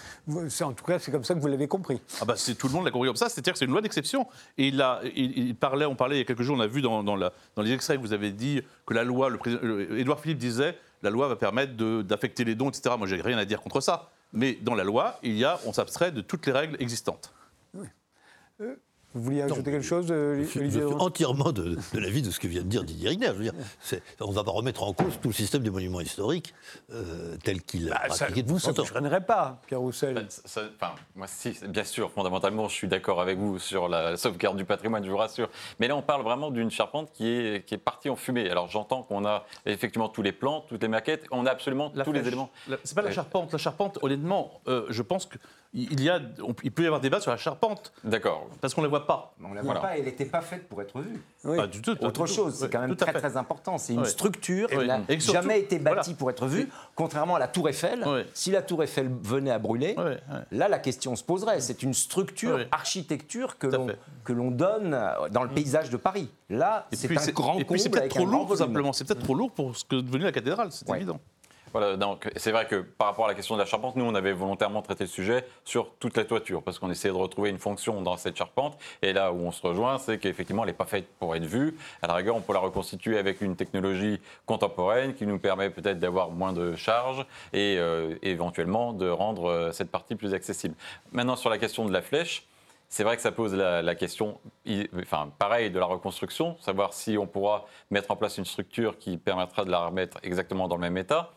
En tout cas, c'est comme ça que vous l'avez compris. Ah bah, tout le monde l'a compris comme ça, c'est-à-dire que c'est une loi d'exception. Et il, a, il, parlait, on parlait il y a quelques jours, on a vu dans, dans, la, dans les extraits que vous avez dit que la loi, le Édouard Philippe disait, la loi va permettre d'affecter les dons, etc. Moi, j'ai rien à dire contre ça. Mais dans la loi, il y a, on s'abstrait de toutes les règles existantes. Oui. Euh, Vous vouliez ajouter quelque chose, je suis, je suis entièrement de, de l'avis de ce que vient de dire Didier Rigner. Je veux dire, on ne va pas remettre en cause tout le système des monuments historiques euh, tel qu'il bah, a pratiqué Vous, ça ne vous freinerait pas, Pierre Roussel bah, enfin, Moi, si, bien sûr, fondamentalement, je suis d'accord avec vous sur la sauvegarde du patrimoine, je vous rassure. Mais là, on parle vraiment d'une charpente qui est, qui est partie en fumée. Alors, j'entends qu'on a effectivement tous les plans, toutes les maquettes, on a absolument tous les éléments. C'est pas la charpente. La charpente, honnêtement, euh, je pense que il, y a, il peut y avoir débat sur la charpente. D'accord. Parce qu'on ne la voit pas. On ne la voit pas, elle n'était pas faite pour être vue. Pas du tout. Autre chose, c'est quand même très, très important. C'est une structure qui n'a jamais été bâtie voilà. pour être vue, contrairement à la Tour Eiffel. Si la Tour Eiffel venait à brûler, là, la question se poserait. C'est une structure, architecture que l'on que l'on donne dans le paysage de Paris. Là, Et c'est puis un grand et puis c'est peut-être avec trop lourd, simplement. C'est peut-être trop lourd pour ce que est devenu la cathédrale, c'est évident. Voilà, donc c'est vrai que par rapport à la question de la charpente, nous on avait volontairement traité le sujet sur toute la toiture parce qu'on essayait de retrouver une fonction dans cette charpente. Et là où on se rejoint, c'est qu'effectivement elle n'est pas faite pour être vue. À la rigueur, on peut la reconstituer avec une technologie contemporaine qui nous permet peut-être d'avoir moins de charges et euh, éventuellement de rendre euh, cette partie plus accessible. Maintenant sur la question de la flèche. C'est vrai que ça pose la, question, enfin, pareil, de la reconstruction, savoir si on pourra mettre en place une structure qui permettra de la remettre exactement dans le même état.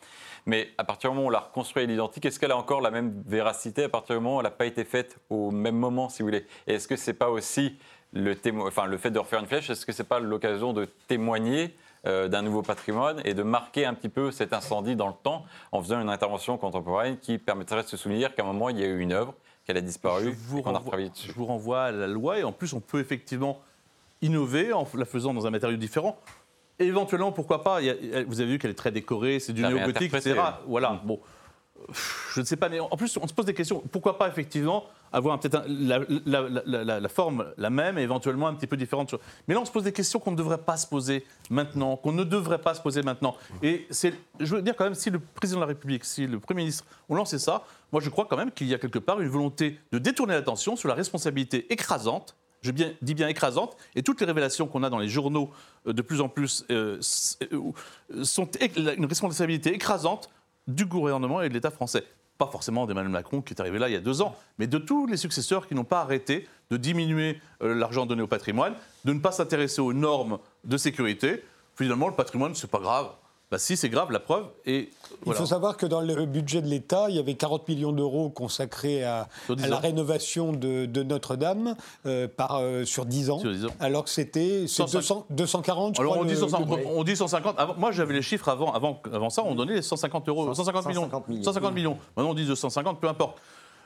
Mais à partir du moment où on la reconstruit à l'identique, est-ce qu'elle a encore la même véracité à partir du moment où elle n'a pas été faite au même moment, si vous voulez? Et est-ce que c'est pas aussi le fait de refaire une flèche, est-ce que c'est pas l'occasion de témoigner euh, d'un nouveau patrimoine et de marquer un petit peu cet incendie dans le temps en faisant une intervention contemporaine qui permettrait de se souvenir qu'à un moment il y a eu une œuvre, qu'elle a disparu, vous et qu'on a renvoie- retravaillé dessus. Je vous renvoie à la loi et en plus on peut effectivement innover en la faisant dans un matériau différent. Éventuellement, pourquoi pas il y a- Vous avez vu qu'elle est très décorée, c'est du néo-gothique, etc. Voilà. Bon, Pff, je ne sais pas, mais en plus on se pose des questions. Pourquoi pas effectivement avoir peut-être la, la- la- la- la forme la même et éventuellement un petit peu différente. Mais là, on se pose des questions qu'on ne devrait pas se poser maintenant, qu'on ne devrait pas se poser maintenant. Et c'est, je veux dire quand même, si le président de la République, si le Premier ministre ont lancé ça, moi je crois quand même qu'il y a quelque part une volonté de détourner l'attention sur la responsabilité écrasante je dis bien écrasante, et toutes les révélations qu'on a dans les journaux euh, de plus en plus euh, euh, sont une responsabilité écrasante du gouvernement et de l'État français. Pas forcément d'Emmanuel Macron qui est arrivé là il y a deux ans, mais de tous les successeurs qui n'ont pas arrêté de diminuer l'argent donné au patrimoine, de ne pas s'intéresser aux normes de sécurité. Finalement, le patrimoine, c'est pas grave. Bah si, c'est grave, la preuve. Et Il faut savoir que dans le budget de l'État, il y avait 40 millions d'euros consacrés à, la rénovation de, de Notre-Dame euh, par, euh, sur 10 ans, Sur dix ans. alors que c'était c'est 150. 200 240, je Alors crois, on dit, le- 150, le- on dit 150. Avant- moi j'avais les chiffres avant, avant, avant ça, on donnait les 150 euros, 150 millions. 150 millions. 150 millions. Maintenant on dit 250, peu importe.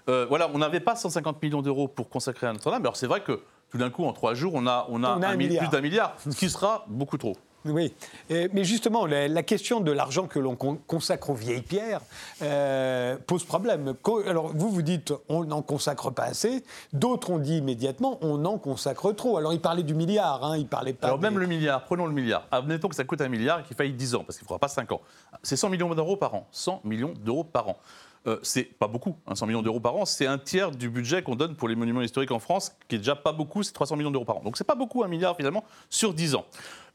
Euh, voilà, on n'avait pas 150 millions d'euros pour consacrer à Notre-Dame. Alors c'est vrai que tout d'un coup, en trois jours, on a, on a, On a un mi- milliard. plus d'un milliard, ce qui sera beaucoup trop. Oui, Et- mais justement, la, la question de l'argent que l'on con- consacre aux vieilles pierres euh, pose problème. Alors, vous, vous dites on n'en consacre pas assez. D'autres ont dit immédiatement on en consacre trop. Alors, ils parlaient du milliard, hein, ils parlaient pas. Alors des- même le milliard, prenons le milliard. Admettons que ça coûte un milliard et qu'il faille 10 ans, parce qu'il ne faudra pas 5 ans. C'est 100 millions d'euros par an. 100 millions d'euros par an. Euh, c'est pas beaucoup, hein, 100 millions d'euros par an. C'est un tiers du budget qu'on donne pour les monuments historiques en France, qui est déjà pas beaucoup, c'est 300 millions d'euros par an. Donc c'est pas beaucoup, un milliard finalement, sur 10 ans.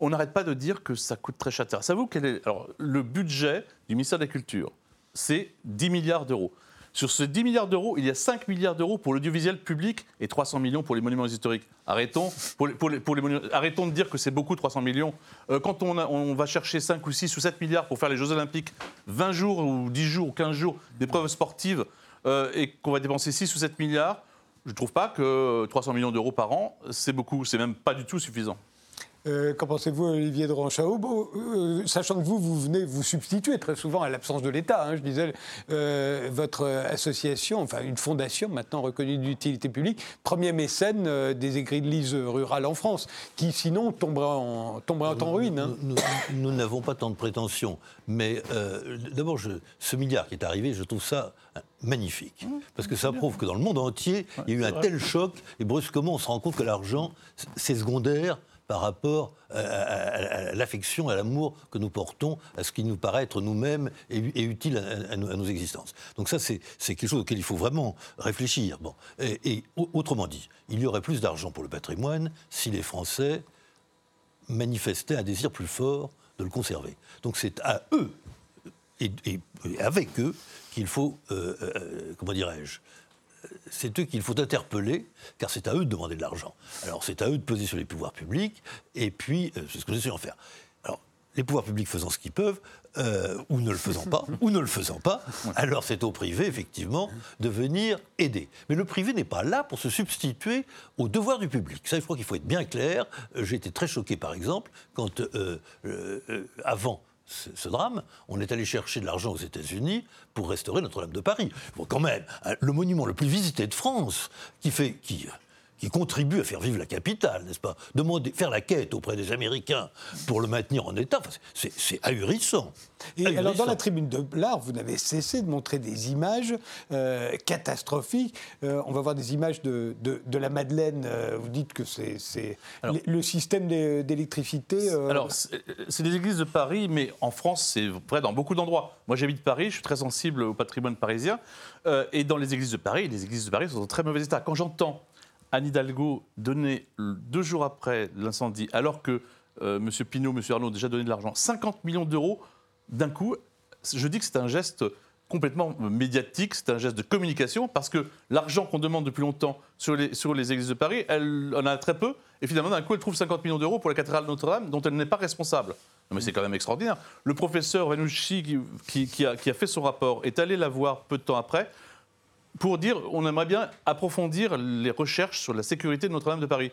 On n'arrête pas de dire que ça coûte très cher. Savez-vous quel est alors, le budget du ministère de la Culture C'est 10 milliards d'euros. Sur ces 10 milliards d'euros, il y a 5 milliards d'euros pour l'audiovisuel public et 300 millions pour les monuments historiques. Arrêtons, pour les- pour les- pour les monuments- arrêtons de dire que c'est beaucoup 300 millions. Euh, quand on, va chercher 5 ou 6 ou 7 milliards pour faire les Jeux Olympiques, 20 jours ou 10 jours ou 15 jours d'épreuves sportives, euh, et qu'on va dépenser 6 ou 7 milliards, je ne trouve pas que 300 millions d'euros par an, c'est beaucoup. C'est même pas du tout suffisant. Euh, Qu'en pensez-vous, Olivier de Ranchaud Euh, Sachant que vous, vous venez vous substituer très souvent à l'absence de l'État. hein, je disais, euh, votre association, enfin une fondation maintenant reconnue d'utilité publique, premier mécène euh, des églises rurales en France, qui sinon tomberait en, tomberait en ruine. hein. Nous- n'avons pas tant de prétentions. Mais euh, d'abord, ce milliard qui est arrivé, je trouve ça magnifique. Parce que ça prouve que dans le monde entier, il y a eu un tel choc, et brusquement, on se rend compte que l'argent, c'est secondaire par rapport à, à- l'affection, à l'amour que nous portons, à ce qui nous paraît être nous-mêmes et, utile à, nos, existences. Donc ça, c'est quelque chose auquel il faut vraiment réfléchir. Bon. Et, et au- autrement dit, il y aurait plus d'argent pour le patrimoine si les Français manifestaient un désir plus fort de le conserver. Donc c'est à eux et avec eux qu'il faut, euh, euh, comment dirais-je, c'est eux qu'il faut interpeller, car c'est à eux de demander de l'argent. Alors c'est à eux de peser sur les pouvoirs publics, et puis euh, c'est ce que j'essaie d'en faire. Alors les pouvoirs publics faisant ce qu'ils peuvent, euh, ou ne le faisant pas, ou ne le faisant pas, alors c'est au privé, effectivement, de venir aider. Mais le privé n'est pas là pour se substituer aux devoirs du public. Ça, je crois qu'il faut être bien clair. Euh, j'ai été très choqué, par exemple, quand, avant ce, drame, on est allé chercher de l'argent aux États-Unis pour restaurer Notre-Dame de Paris. Quand même, hein, le monument le plus visité de France, qui fait, qui, qui contribue à faire vivre la capitale, n'est-ce pas? Demander, faire la quête auprès des Américains pour le maintenir en état, c'est ahurissant. Et alors, dans la tribune de l'art, vous n'avez cessé de montrer des images euh, catastrophiques. Euh, on va voir des images de, de, la Madeleine. Euh, vous dites que c'est le système d'électricité. Alors, c'est des églises de Paris, mais en France, c'est vrai dans beaucoup d'endroits. Moi, j'habite Paris, je suis très sensible au patrimoine parisien. et dans les églises de Paris, les églises de Paris sont en très mauvais état. Quand j'entends Anne Hidalgo donner deux jours après l'incendie, alors que euh, M. Pinault, M. Arnaud ont déjà donné de l'argent, 50 millions d'euros d'un coup, je dis que c'est un geste complètement médiatique, c'est un geste de communication, parce que l'argent qu'on demande depuis longtemps sur les, sur les églises de Paris, elle en a très peu, et finalement d'un coup elle trouve 50 millions d'euros pour la cathédrale Notre-Dame, dont elle n'est pas responsable. mais c'est quand même extraordinaire. Le professeur Vanouchi, qui, qui, a, qui a fait son rapport, est allé la voir peu de temps après pour dire on aimerait bien approfondir les recherches sur la sécurité de Notre-Dame de Paris.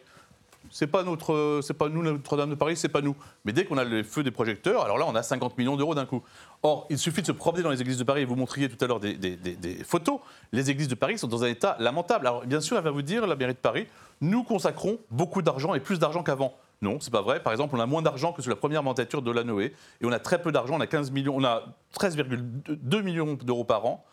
C'est pas notre, c'est pas nous Notre-Dame de Paris, c'est pas nous. Mais dès qu'on a le feu des projecteurs, alors là on a 50 millions d'euros d'un coup. Or, il suffit de se promener dans les églises de Paris. Et vous montriez tout à l'heure des, photos. Les églises de Paris sont dans un état lamentable. Alors, bien sûr, elle va vous dire, la mairie de Paris, nous consacrons beaucoup d'argent et plus d'argent qu'avant. Non, c'est pas vrai. Par exemple, on a moins d'argent que sur la première mandature de la Noé. Et on a très peu d'argent. On a 15 millions, on a 13,2 millions d'euros par an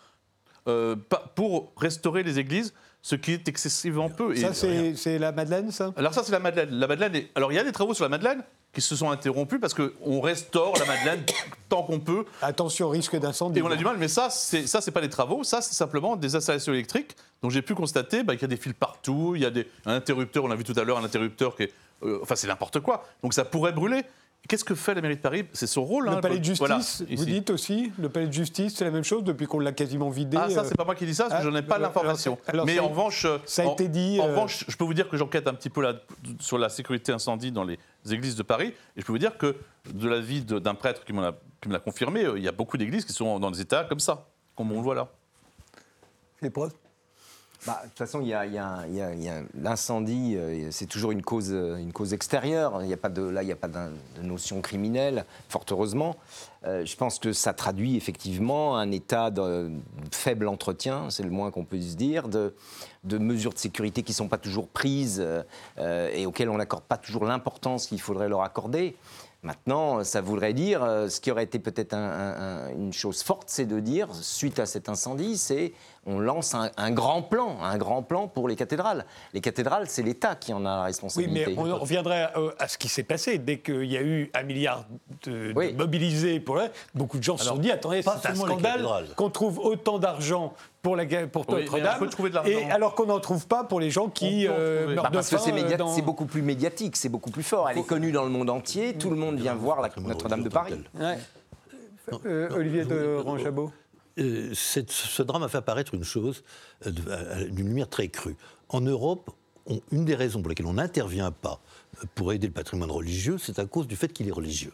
euh, pour restaurer les églises, ce qui est excessivement peu. Ça, c'est la Madeleine, ça? Alors ça, c'est la Madeleine. La Madeleine Alors il y a des travaux sur la Madeleine qui se sont interrompus parce qu'on restaure la Madeleine tant qu'on peut. Attention risque d'incendie. Et on a du mal, mais ça, c'est ça, c'est pas des travaux, ça, c'est simplement des installations électriques. Donc j'ai pu constater bah, qu'il y a des fils partout, il y a des, un interrupteur, on a vu tout à l'heure un interrupteur qui est, euh, enfin c'est n'importe quoi. Donc ça pourrait brûler. Qu'est-ce que fait la mairie de Paris? C'est son rôle. Le hein, palais de justice, vous dites aussi, le palais de justice, c'est la même chose depuis qu'on l'a quasiment vidé. Ah, ça, c'est pas moi qui dis ça, parce que je n'en ai pas ah, l'information. Mais en revanche. Ça a été dit. En, euh, revanche, je peux vous dire que j'enquête un petit peu là, sur la sécurité incendie dans les églises de Paris. Et je peux vous dire que, de la vie d'un prêtre qui me l'a confirmé, euh, il y a beaucoup d'églises qui sont dans des états comme ça, comme on le voit là. Les preuves? Bah, de toute façon, il y a, l'incendie, euh, c'est toujours une cause, une cause extérieure. A pas de, là, il n'y a pas de, notion criminelle, fort heureusement. Euh, je pense que ça traduit effectivement un état de faible entretien, c'est le moins qu'on puisse dire, de, de mesures de sécurité qui ne sont pas toujours prises euh, et auxquelles on n'accorde pas toujours l'importance qu'il faudrait leur accorder. Maintenant, ça voudrait dire, ce qui aurait été peut-être une chose forte, c'est de dire, suite à cet incendie, c'est on lance un, grand plan, un grand plan pour les cathédrales. Les cathédrales, c'est l'État qui en a la responsabilité. Oui, mais on reviendrait euh, à, ce qui s'est passé. Dès qu'il y a eu un milliard de, mobilisés pour beaucoup de gens se sont dit attendez, c'est un scandale qu'on trouve autant d'argent pour, la, pour Notre-Dame, et alors qu'on n'en trouve pas pour les gens qui euh, meurent bah, Parce que euh, c'est beaucoup plus médiatique, c'est beaucoup plus fort. Elle est connue dans le monde entier, tout le monde vient voir Notre-Dame de Paris. Olivier de Ranjabot euh, ce drame a fait apparaître une chose euh, d'une lumière très crue. En Europe, une des raisons pour lesquelles on n'intervient pas pour aider le patrimoine religieux, c'est à cause du fait qu'il est religieux.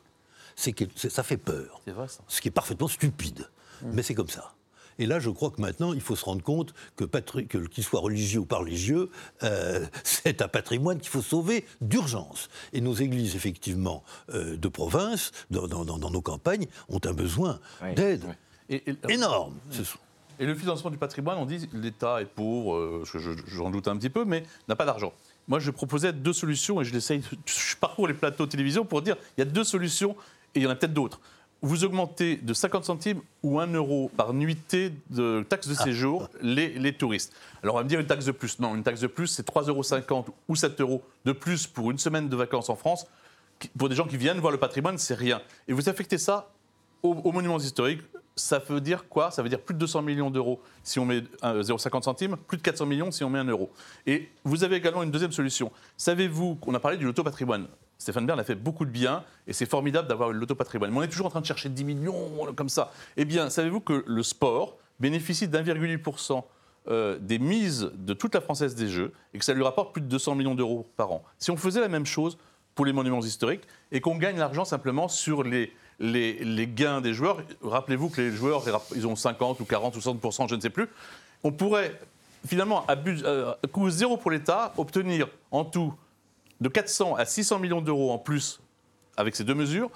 C'est que ça fait peur. Ce qui est parfaitement stupide. Mmh. Mais c'est comme ça. Et là, je crois que maintenant, il faut se rendre compte que, qu'il soit religieux ou pas religieux, euh, c'est un patrimoine qu'il faut sauver d'urgence. Et nos églises, effectivement, de province, dans, nos campagnes, ont un besoin d'aide énorme. Et le financement du patrimoine, on dit l'État est pauvre, euh, j'en doute un petit peu, mais n'a pas d'argent. Moi, je proposais deux solutions et je l'essaye. Je parcours les plateaux de télévision pour dire il y a deux solutions et il y en a peut-être d'autres. Vous augmentez de 50 centimes ou 1 euro par nuitée de taxe de ah. séjour les, touristes. Alors on va me dire une taxe de plus. Non, une taxe de plus, c'est 3,50 euros ou 7 euros de plus pour une semaine de vacances en France. Pour des gens qui viennent voir le patrimoine, c'est rien. Et vous affectez ça aux monuments historiques, ça veut dire quoi? Ça veut dire plus de 200 millions d'euros si on met 0,50 centimes, plus de 400 millions si on met 1 euro. Et vous avez également une deuxième solution. Savez-vous qu'on a parlé du loto patrimoine Stéphane Bern a fait beaucoup de bien et c'est formidable d'avoir le loto patrimoine. Mais on est toujours en train de chercher 10 millions comme ça. Eh bien, savez-vous que le sport bénéficie d'1,8% euh, des mises de toute la Française des Jeux et que ça lui rapporte plus de 200 millions d'euros par an? Si on faisait la même chose pour les monuments historiques et qu'on gagne l'argent simplement sur les, les, gains des joueurs, rappelez-vous que les joueurs, ils ont 50 ou 40 ou 60% je ne sais plus, on pourrait finalement, à, euh, coût zéro pour l'État, obtenir en tout de 400 à 600 millions d'euros en plus avec ces deux mesures.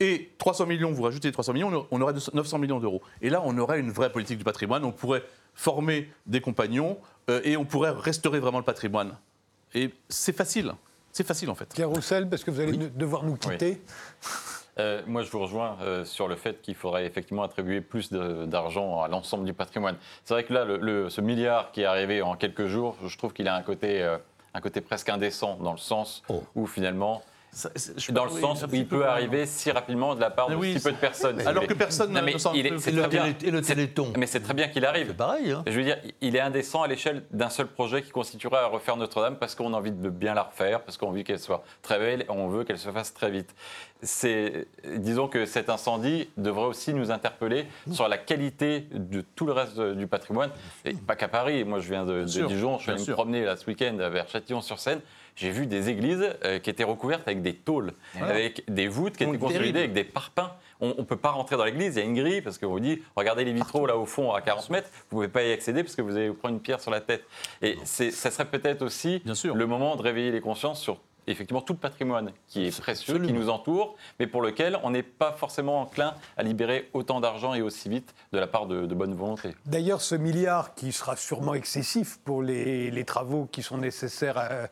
Et 300 millions, vous rajoutez 300 millions, on aurait 900 millions d'euros. Et là, on aurait une vraie politique du patrimoine. On pourrait former des compagnons euh, et on pourrait restaurer vraiment le patrimoine. Et c'est facile. C'est facile en fait. Pierre Roussel, parce que vous allez devoir nous quitter. Euh, moi, je vous rejoins euh, sur le fait qu'il faudrait effectivement attribuer plus d'argent à l'ensemble du patrimoine. C'est vrai que là, le, ce milliard qui est arrivé en quelques jours, je trouve qu'il a un côté, un côté presque indécent, dans le sens oh. où finalement, dans le sens où il peut arriver si rapidement de la part de si peu de personnes. Alors que personne ne mais il est, le, bien, et le téléthon. Mais c'est très bien qu'il arrive. C'est pareil. Hein. Je veux dire, il est indécent à l'échelle d'un seul projet qui constituerait à refaire Notre-Dame parce qu'on a envie de bien la refaire, parce qu'on veut qu'elle soit très belle, on veut qu'elle se fasse très vite. C'est, disons que cet incendie devrait aussi nous interpeller sur la qualité de tout le reste du patrimoine, et pas qu'à Paris. Moi, je viens de, Dijon, je suis allé me promener là, ce week-end vers Châtillon-sur-Seine j'ai vu des églises euh, qui étaient recouvertes avec des tôles, avec des voûtes qui étaient consolidées avec des parpaings. On ne peut pas rentrer dans l'église, il y a une grille parce qu'on vous dit regardez les vitraux là au fond à 40 mètres, vous ne pouvez pas y accéder parce que vous allez vous prendre une pierre sur la tête. Et ça serait peut-être aussi le moment de réveiller les consciences sur effectivement tout le patrimoine qui est précieux, qui nous entoure, mais pour lequel on n'est pas forcément enclin à libérer autant d'argent et aussi vite de la part de, bonne volonté. D'ailleurs, ce milliard qui sera sûrement excessif pour les, travaux qui sont nécessaires à,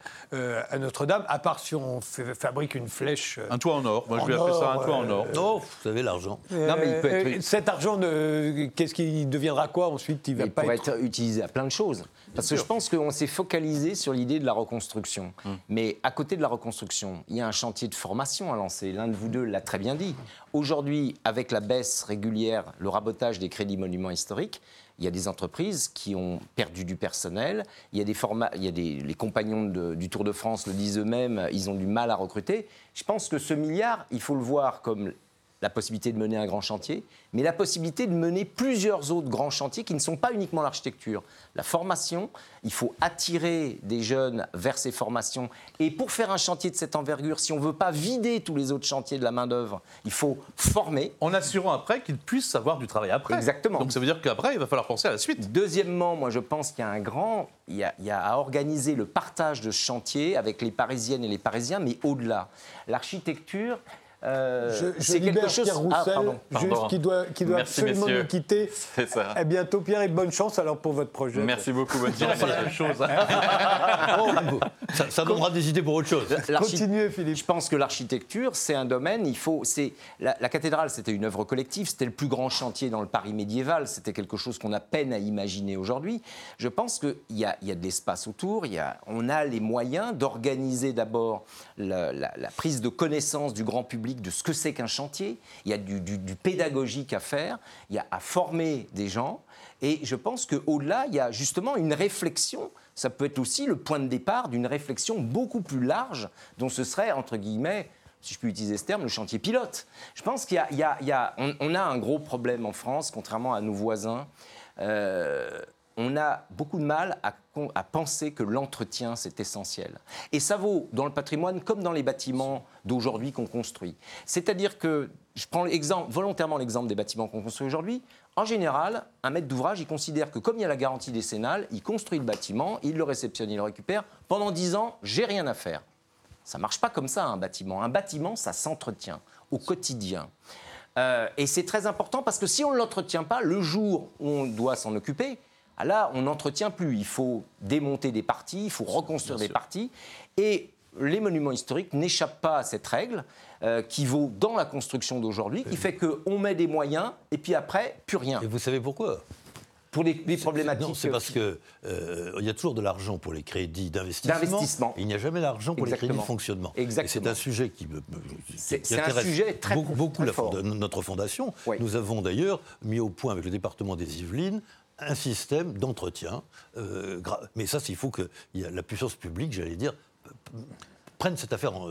à Notre-Dame, à part si on fabrique une flèche. Un toit en or. Moi, je vais appeler ça un toit en or. Non, vous savez l'argent. non, mais il peut être... Cet argent, qu'est-ce qui deviendra quoi ensuite? Il va pas pourrait être... utilisé à plein de choses. Parce que je pense qu'on s'est focalisé sur l'idée de la reconstruction. Hum. Mais à côté de la reconstruction, il y a un chantier de formation à lancer. L'un de vous deux l'a très bien dit. Aujourd'hui, avec la baisse régulière, le rabotage des crédits monuments historiques, il y a des entreprises qui ont perdu du personnel. Il y a des formats, il y a des, les compagnons du Tour de France le disent eux-mêmes, ils ont du mal à recruter. Je pense que ce milliard, il faut le voir comme la possibilité de mener un grand chantier, mais la possibilité de mener plusieurs autres grands chantiers qui ne sont pas uniquement l'architecture. La formation, il faut attirer des jeunes vers ces formations. Et pour faire un chantier de cette envergure, si on ne veut pas vider tous les autres chantiers de la main-d'œuvre, il faut former. En assurant après qu'ils puissent avoir du travail après. Exactement. Donc ça veut dire qu'après, il va falloir penser à la suite. Deuxièmement, moi je pense qu'il y a un grand. Il y a, il y a à organiser le partage de ce chantier avec les Parisiennes et les Parisiens, mais au-delà. L'architecture, euh, c'est quelque chose. Pierre ah, Roussel, juste qui doit, qui doit absolument nous quitter. C'est ça. À bientôt, Pierre, et bonne chance alors pour votre projet. Merci beaucoup, bonne chance. C'est la même chose. ça, ça donnera des idées pour autre chose. Continuez, Philippe. Je pense que l'architecture, c'est un domaine. Il faut. C'est la, cathédrale, c'était une œuvre collective. C'était le plus grand chantier dans le Paris médiéval. C'était quelque chose qu'on a peine à imaginer aujourd'hui. Je pense qu'il y a, y a de l'espace autour. Il y a, on a les moyens d'organiser d'abord la, la prise de connaissance du grand public de ce que c'est qu'un chantier, il y a du, pédagogique à faire, il y a à former des gens, et je pense qu'au-delà, il y a justement une réflexion, ça peut être aussi le point de départ d'une réflexion beaucoup plus large, dont ce serait, entre guillemets, si je peux utiliser ce terme, le chantier pilote. Je pense qu'il y, a, a un gros problème en France, contrairement à nos voisins. Euh, on a beaucoup de mal à, penser que l'entretien, c'est essentiel. Et ça vaut dans le patrimoine comme dans les bâtiments d'aujourd'hui qu'on construit. C'est-à-dire que, je prends volontairement l'exemple des bâtiments qu'on construit aujourd'hui, en général, un maître d'ouvrage, il considère que comme il y a la garantie décennale, il construit le bâtiment, il le réceptionne, il le récupère. Pendant 10 ans, j'ai rien à faire. Ça ne marche pas comme ça, un bâtiment. Un bâtiment, ça s'entretient au quotidien. Euh, et c'est très important parce que si on ne l'entretient pas, le jour où on doit s'en occuper, là, on n'entretient plus. Il faut démonter des parties, il faut reconstruire des parties. Et les monuments historiques n'échappent pas à cette règle euh, qui vaut dans la construction d'aujourd'hui, qui fait qu'on met des moyens et puis après, plus rien. Et vous savez pourquoi? Pour les, problématiques. Non, c'est parce qu'il euh, y a toujours de l'argent pour les crédits d'investissement. Il n'y a jamais d'argent pour les crédits de fonctionnement. C'est un sujet qui, me, intéresse beaucoup, beaucoup notre fondation. Nous avons d'ailleurs mis au point avec le département des Yvelines un système d'entretien. Euh, mais ça, il faut que la puissance publique, j'allais dire, prenne cette affaire en,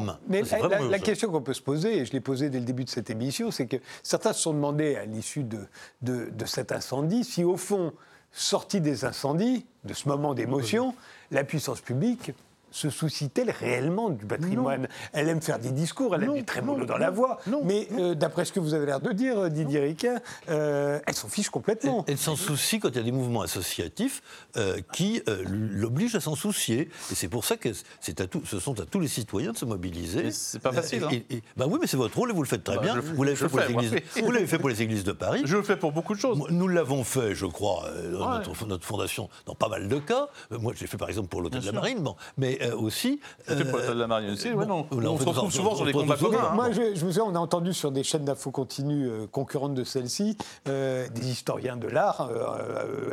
main. Mais la, question qu'on peut se poser, et je l'ai posée dès le début de cette émission, c'est que certains se sont demandé à l'issue de, de, cet incendie si au fond sortie des incendies, de ce moment d'émotion, la puissance publique se soucie-t-elle réellement du patrimoine? Elle aime faire des discours, elle a du trémolo dans la voix, mais euh, d'après ce que vous avez l'air de dire, Didier Riquin, euh, elle s'en fiche complètement. Elle, s'en soucie quand il y a des mouvements associatifs euh, qui l'obligent à s'en soucier. Et c'est pour ça que c'est à tout, ce sont à tous les citoyens de se mobiliser. C'est pas facile. Hein. bah oui, mais c'est votre rôle et vous le faites très bah, bien. vous l'avez fait, pour les églises, vous l'avez fait pour les églises de Paris. Je le fais pour beaucoup de choses. Nous l'avons fait, je crois, dans notre, fondation, dans pas mal de cas. Moi, j'ai fait par exemple pour l'hôtel de la Marine, bon, mais aussi. C'était pour de la marine aussi, euh, non. on, se retrouve souvent sur des combats communs. Moi, je, me souviens, on a entendu sur des chaînes d'infos continues euh, concurrentes de celle-ci, euh, des historiens de l'art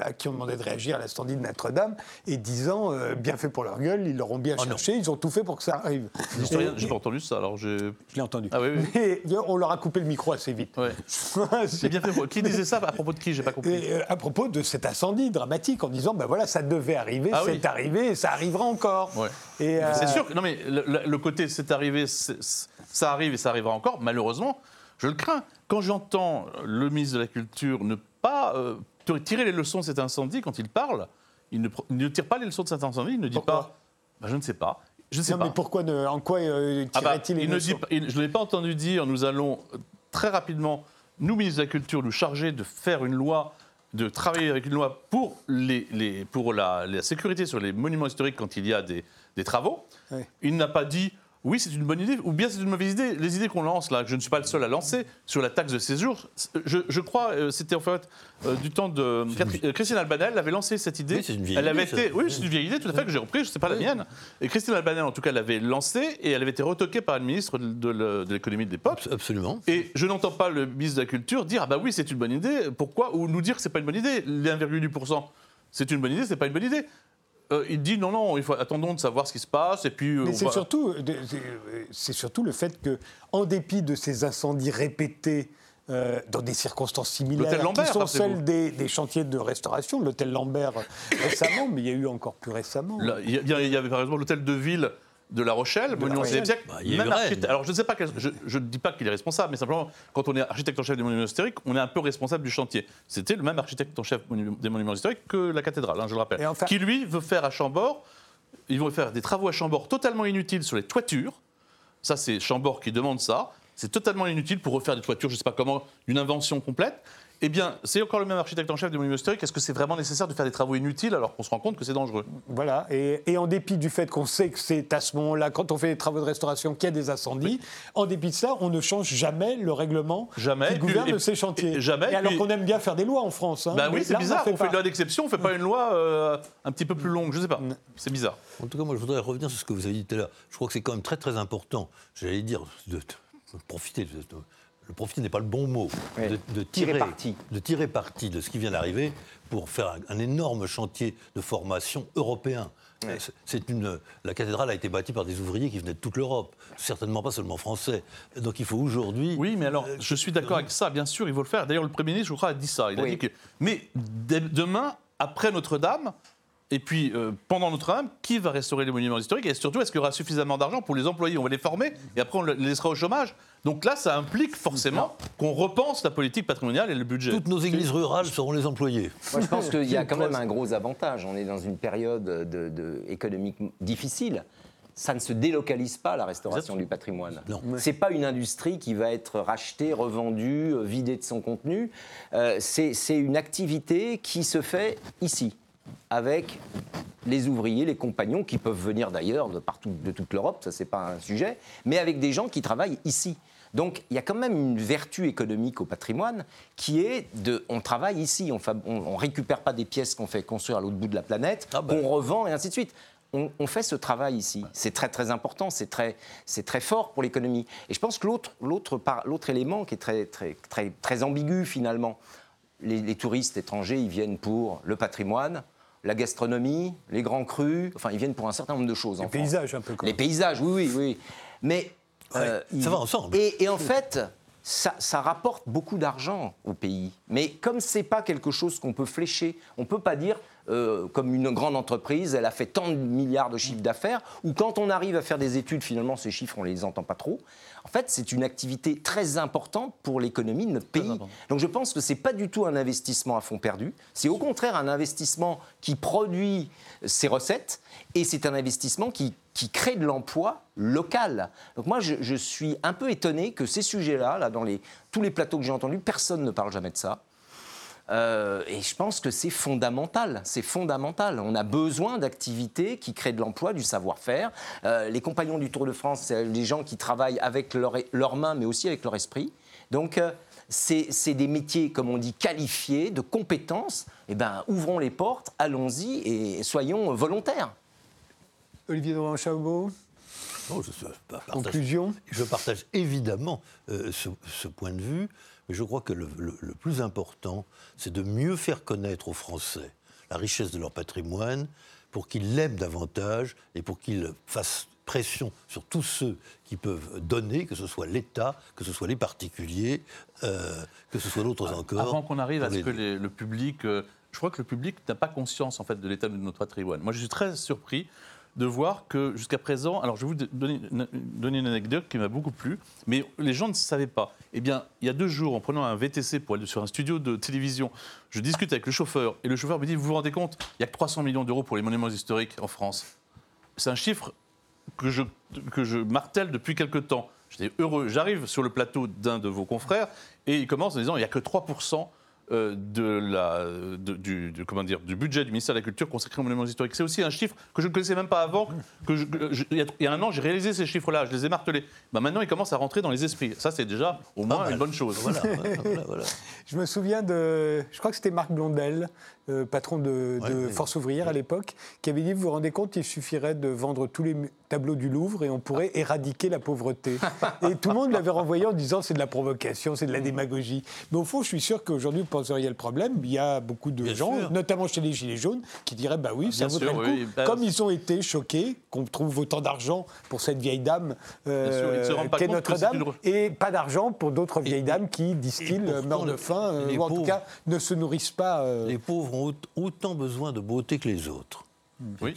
à qui on demandait de réagir à l'incendie de Notre-Dame et disant bien fait pour leur gueule, ils l'auront bien ah cherché, ils ont tout fait pour que ça arrive. Historiens, j'ai pas entendu ça, alors Je l'ai entendu. Ah, oui, oui. Mais on leur a coupé le micro assez vite. C'est bien fait. Qui disait ça À propos de qui? J'ai pas compris. à propos de cet incendie dramatique, en disant ben voilà, ça devait arriver, ah c'est arrivé, et ça arrivera encore. C'est sûr que non mais le, côté c'est arrivé, ça arrive et ça arrivera encore. Malheureusement, je le crains. Quand j'entends le ministre de la Culture ne pas euh, tirer les leçons de cet incendie quand il parle, il ne, tire pas les leçons de cet incendie. Il ne dit pas. Bah, je ne sais pas. Je ne sais non, mais pourquoi En quoi euh, ah bah, tirerait-il les leçons Je ne l'ai pas entendu dire. Nous allons très rapidement, nous ministres de la Culture, nous charger de faire une loi de travailler avec une loi pour, les, les pour la, la, sécurité sur les monuments historiques quand il y a des, des travaux. Il n'a pas dit oui, c'est une bonne idée, ou bien c'est une mauvaise idée. Les idées qu'on lance là, je ne suis pas le seul à lancer, sur la taxe de séjour, je, je crois, euh, c'était en fait euh, du temps de. Euh, Christine Albanel avait lancé cette idée. Oui, c'est une vieille elle avait idée. Été, oui, c'est une vieille idée, tout à fait, que j'ai repris, je ne sais pas la mienne. Et Christine Albanel, en tout cas, l'avait lancée et elle avait été retoquée par le ministre de, l'économie de l'époque. Absolument. Et je n'entends pas le ministre de la Culture dire Ah bah oui, c'est une bonne idée, pourquoi Ou nous dire que c'est pas une bonne idée, les 1,8%. C'est une bonne idée, c'est pas une bonne idée. Euh, il dit non, non, il faut, attendons de savoir ce qui se passe. Et puis, euh, Mais c'est surtout, c'est surtout le fait que, en dépit de ces incendies répétés, euh, dans des circonstances similaires, qui sont celles des, chantiers de restauration, l'hôtel Lambert récemment, mais il y a eu encore plus récemment. il y, avait par exemple l'hôtel de ville de La Rochelle, monument du siècle. Bah, Alors je ne sais pas, je ne dis pas qu'il est responsable, mais simplement quand on est architecte en chef des monuments historiques, on est un peu responsable du chantier. C'était le même architecte en chef des monuments historiques que la cathédrale, hein, je le rappelle, qui lui veut faire à Chambord, ils vont faire des travaux à Chambord totalement inutiles sur les toitures. Ça, c'est Chambord qui demande ça. C'est totalement inutile pour refaire des toitures, je ne sais pas comment, une invention complète eh bien, c'est encore le même architecte en chef du monument historique. Est-ce que c'est vraiment nécessaire de faire des travaux inutiles alors qu'on se rend compte que c'est dangereux? Voilà. Et, en dépit du fait qu'on sait que c'est à ce moment-là, quand on fait des travaux de restauration, qu'il y a des incendies, en dépit de ça, on ne change jamais le règlement jamais. qui gouverne ces chantiers. jamais. Et alors qu'on aime bien faire des lois en France. Hein. Bah oui, c'est bizarre. On fait, une loi d'exception, on ne fait pas une loi euh, un petit peu plus longue. Je ne sais pas. C'est bizarre. En tout cas, moi, je voudrais revenir sur ce que vous avez dit tout à l'heure. Je crois que c'est quand même très, très important, j'allais dire, de, profiter de le profiter n'est pas le bon mot, de, tirer, parti. de tirer parti de ce qui vient d'arriver pour faire un, énorme chantier de formation européen. C'est une, la cathédrale a été bâtie par des ouvriers qui venaient de toute l'Europe, certainement pas seulement français. Donc il faut aujourd'hui. Oui, mais alors, je suis d'accord avec ça, bien sûr, il faut le faire. D'ailleurs, le Premier ministre, je crois, a dit ça. Il a dit que. Mais demain, après Notre-Dame, et puis, euh, pendant notre âme, qui va restaurer les monuments historiques Et surtout, est-ce qu'il y aura suffisamment d'argent pour les employer On va les former et après on les laissera au chômage. Donc là, ça implique forcément qu'on repense la politique patrimoniale et le budget. Toutes nos églises rurales seront les employés. Moi, je pense qu'il y a quand même un gros avantage. On est dans une période de, économique difficile ça ne se délocalise pas la restauration du patrimoine. Ce n'est pas une industrie qui va être rachetée, revendue, vidée de son contenu. Euh, c'est une activité qui se fait ici avec les ouvriers, les compagnons, qui peuvent venir d'ailleurs de partout, de toute l'Europe, ça c'est pas un sujet, mais avec des gens qui travaillent ici. Donc il y a quand même une vertu économique au patrimoine qui est de, on travaille ici, on, récupère pas des pièces qu'on fait construire à l'autre bout de la planète, ah ben. qu'on revend et ainsi de suite. On, on, fait ce travail ici. C'est très très important, c'est très, c'est très fort pour l'économie. Et je pense que l'autre, l'autre, l'autre élément qui est très, très, très, très ambigu finalement, les, les touristes étrangers, ils viennent pour le patrimoine, la gastronomie, les grands crus, enfin, ils viennent pour un certain nombre de choses. Les paysages, un peu. Les paysages, oui, oui, oui. Mais. Euh, ça va ensemble. Et, en fait, ça, rapporte beaucoup d'argent au pays. Mais comme ce n'est pas quelque chose qu'on peut flécher, on ne peut pas dire euh, comme une grande entreprise, elle a fait tant de milliards de chiffres d'affaires, ou quand on arrive à faire des études, finalement, ces chiffres, on ne les entend pas trop. En fait, c'est une activité très importante pour l'économie de notre pays. Donc je pense que ce n'est pas du tout un investissement à fond perdu, c'est au contraire un investissement qui produit ses recettes, et c'est un investissement qui, qui crée de l'emploi local. Donc moi, je, je, suis un peu étonné que ces sujets-là, là, dans les, tous les plateaux que j'ai entendus, personne ne parle jamais de ça. Euh, et je pense que c'est fondamental. C'est fondamental. On a besoin d'activités qui créent de l'emploi, du savoir-faire. Euh, les compagnons du Tour de France, c'est des gens qui travaillent avec leurs leur mains, mais aussi avec leur esprit. Donc, euh, c'est des métiers, comme on dit, qualifiés, de compétences. Eh ben, ouvrons les portes, allons-y et soyons volontaires. Olivier de Chabot non, je, partage, Conclusion Je partage évidemment ce, ce, point de vue. Mais je crois que le, plus important, c'est de mieux faire connaître aux Français la richesse de leur patrimoine pour qu'ils l'aiment davantage et pour qu'ils fassent pression sur tous ceux qui peuvent donner, que ce soit l'État, que ce soit les particuliers, euh, que ce soit d'autres encore. Avant qu'on arrive à ce que le public, euh, je crois que le public n'a pas conscience en fait de l'état de notre patrimoine. Moi, je suis très surpris de voir que jusqu'à présent, alors je vais vous donner, une anecdote qui m'a beaucoup plu, mais les gens ne savaient pas. Eh bien, il y a deux jours, en prenant un VTC pour aller sur un studio de télévision, je discute avec le chauffeur et le chauffeur me dit Vous vous rendez compte, il n'y a que 300 millions d'euros pour les monuments historiques en France. C'est un chiffre que je, que je martèle depuis quelque temps. J'étais heureux. J'arrive sur le plateau d'un de vos confrères et il commence en disant Il n'y a que 3% euh, de la, du, comment dire, du budget du ministère de la Culture consacré aux monuments historiques. C'est aussi un chiffre que je ne connaissais même pas avant. Que il y a un an, j'ai réalisé ces chiffres-là, je les ai martelés. Bah, maintenant, ils commencent à rentrer dans les esprits. Ça, c'est déjà au moins une bonne chose. Voilà, je me souviens de. Je crois que c'était Marc Blondel, euh, patron de, Force ouvrière à l'époque, qui avait dit Vous vous rendez compte, il suffirait de vendre tous les tableaux du Louvre et on pourrait éradiquer la pauvreté. et tout le monde l'avait renvoyé en disant C'est de la provocation, c'est de la démagogie. Mais au fond, je suis sûr qu'aujourd'hui, penseriez le problème, il y a beaucoup de gens, notamment chez les Gilets jaunes, qui diraient bah oui, ça vaudrait le coup. Bah, Comme ils ont été choqués qu'on trouve autant d'argent pour cette vieille dame euh, qu'est Notre-Dame, et pas d'argent pour d'autres vieilles dames qui, disent-ils, meurent de faim, euh, ou en tout cas ne se nourrissent pas. Euh. Les pauvres ont autant besoin de beauté que les autres. Oui.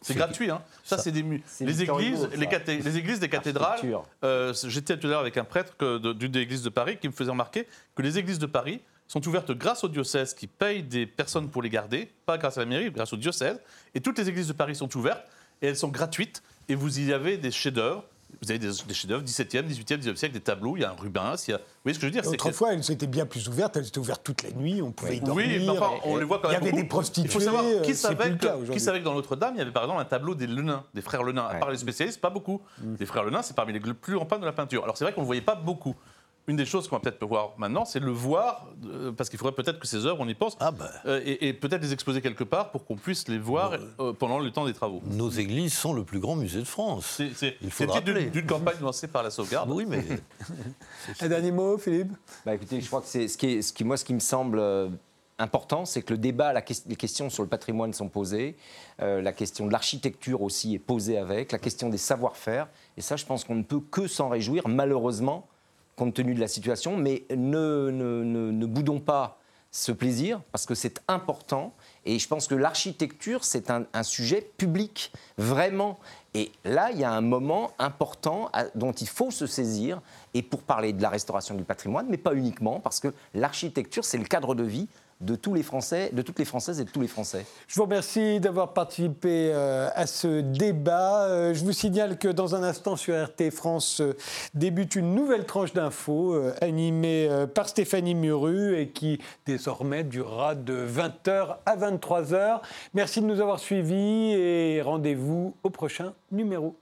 C'est gratuit, hein. Ça, c'est des les églises, les, les, églises des cathédrales. Euh, J'étais tout à l'heure avec un prêtre d'une des églises de Paris qui me faisait remarquer que les églises de Paris sont ouvertes grâce au diocèse qui paye des personnes pour les garder, pas grâce à la mairie, grâce au diocèse. Et toutes les églises de Paris sont ouvertes et elles sont gratuites. Et vous y avez des chefs-d'œuvre vous avez des, chefs-d'œuvre 17e, 18e, 19e siècle, des tableaux, il y a un Rubens, il y a... Vous voyez ce que je veux dire Autrefois, elles étaient bien plus ouvertes, elles étaient ouvertes toute la nuit, on pouvait y dormir. Oui, enfin, on les voit quand même Il y avait des prostituées. Il faut savoir, qui savait, que, qui savait que dans Notre-Dame, il y avait par exemple un tableau des Lenins, des frères Lenin. À part les spécialistes, pas beaucoup. Mm. Les frères Lenin, c'est parmi les plus en de la peinture. Alors c'est vrai qu'on ne voyait pas beaucoup une des choses qu'on va peut-être voir maintenant, c'est le voir, euh, parce qu'il faudrait peut-être que ces œuvres, on y pense, ah ben. euh, et, peut-être les exposer quelque part pour qu'on puisse les voir euh, pendant le temps des travaux. Nos églises sont le plus grand musée de France. C'est d'une campagne lancée par la sauvegarde. Oui, mais... Un dernier mot, Philippe? Bah, Écoutez, je crois que c'est ce qui, ce qui, moi, ce qui me semble important, c'est que le débat, les questions sur le patrimoine sont posées, la question de l'architecture aussi est posée avec, la question des savoir-faire, et ça, je pense qu'on ne peut que s'en réjouir, malheureusement compte tenu de la situation, mais ne, ne, ne, boudons pas ce plaisir, parce que c'est important. Et je pense que l'architecture, c'est un, sujet public, vraiment. Et là, il y a un moment important dont il faut se saisir, et pour parler de la restauration du patrimoine, mais pas uniquement, parce que l'architecture, c'est le cadre de vie de tous les Français, de toutes les Françaises et de tous les Français. Je vous remercie d'avoir participé euh, à ce débat. Euh, je vous signale que dans un instant sur RT France euh, débute une nouvelle tranche d'infos animée par Stéphanie Muru et qui désormais durera de 20h à 23h. Merci de nous avoir suivis et rendez-vous au prochain numéro.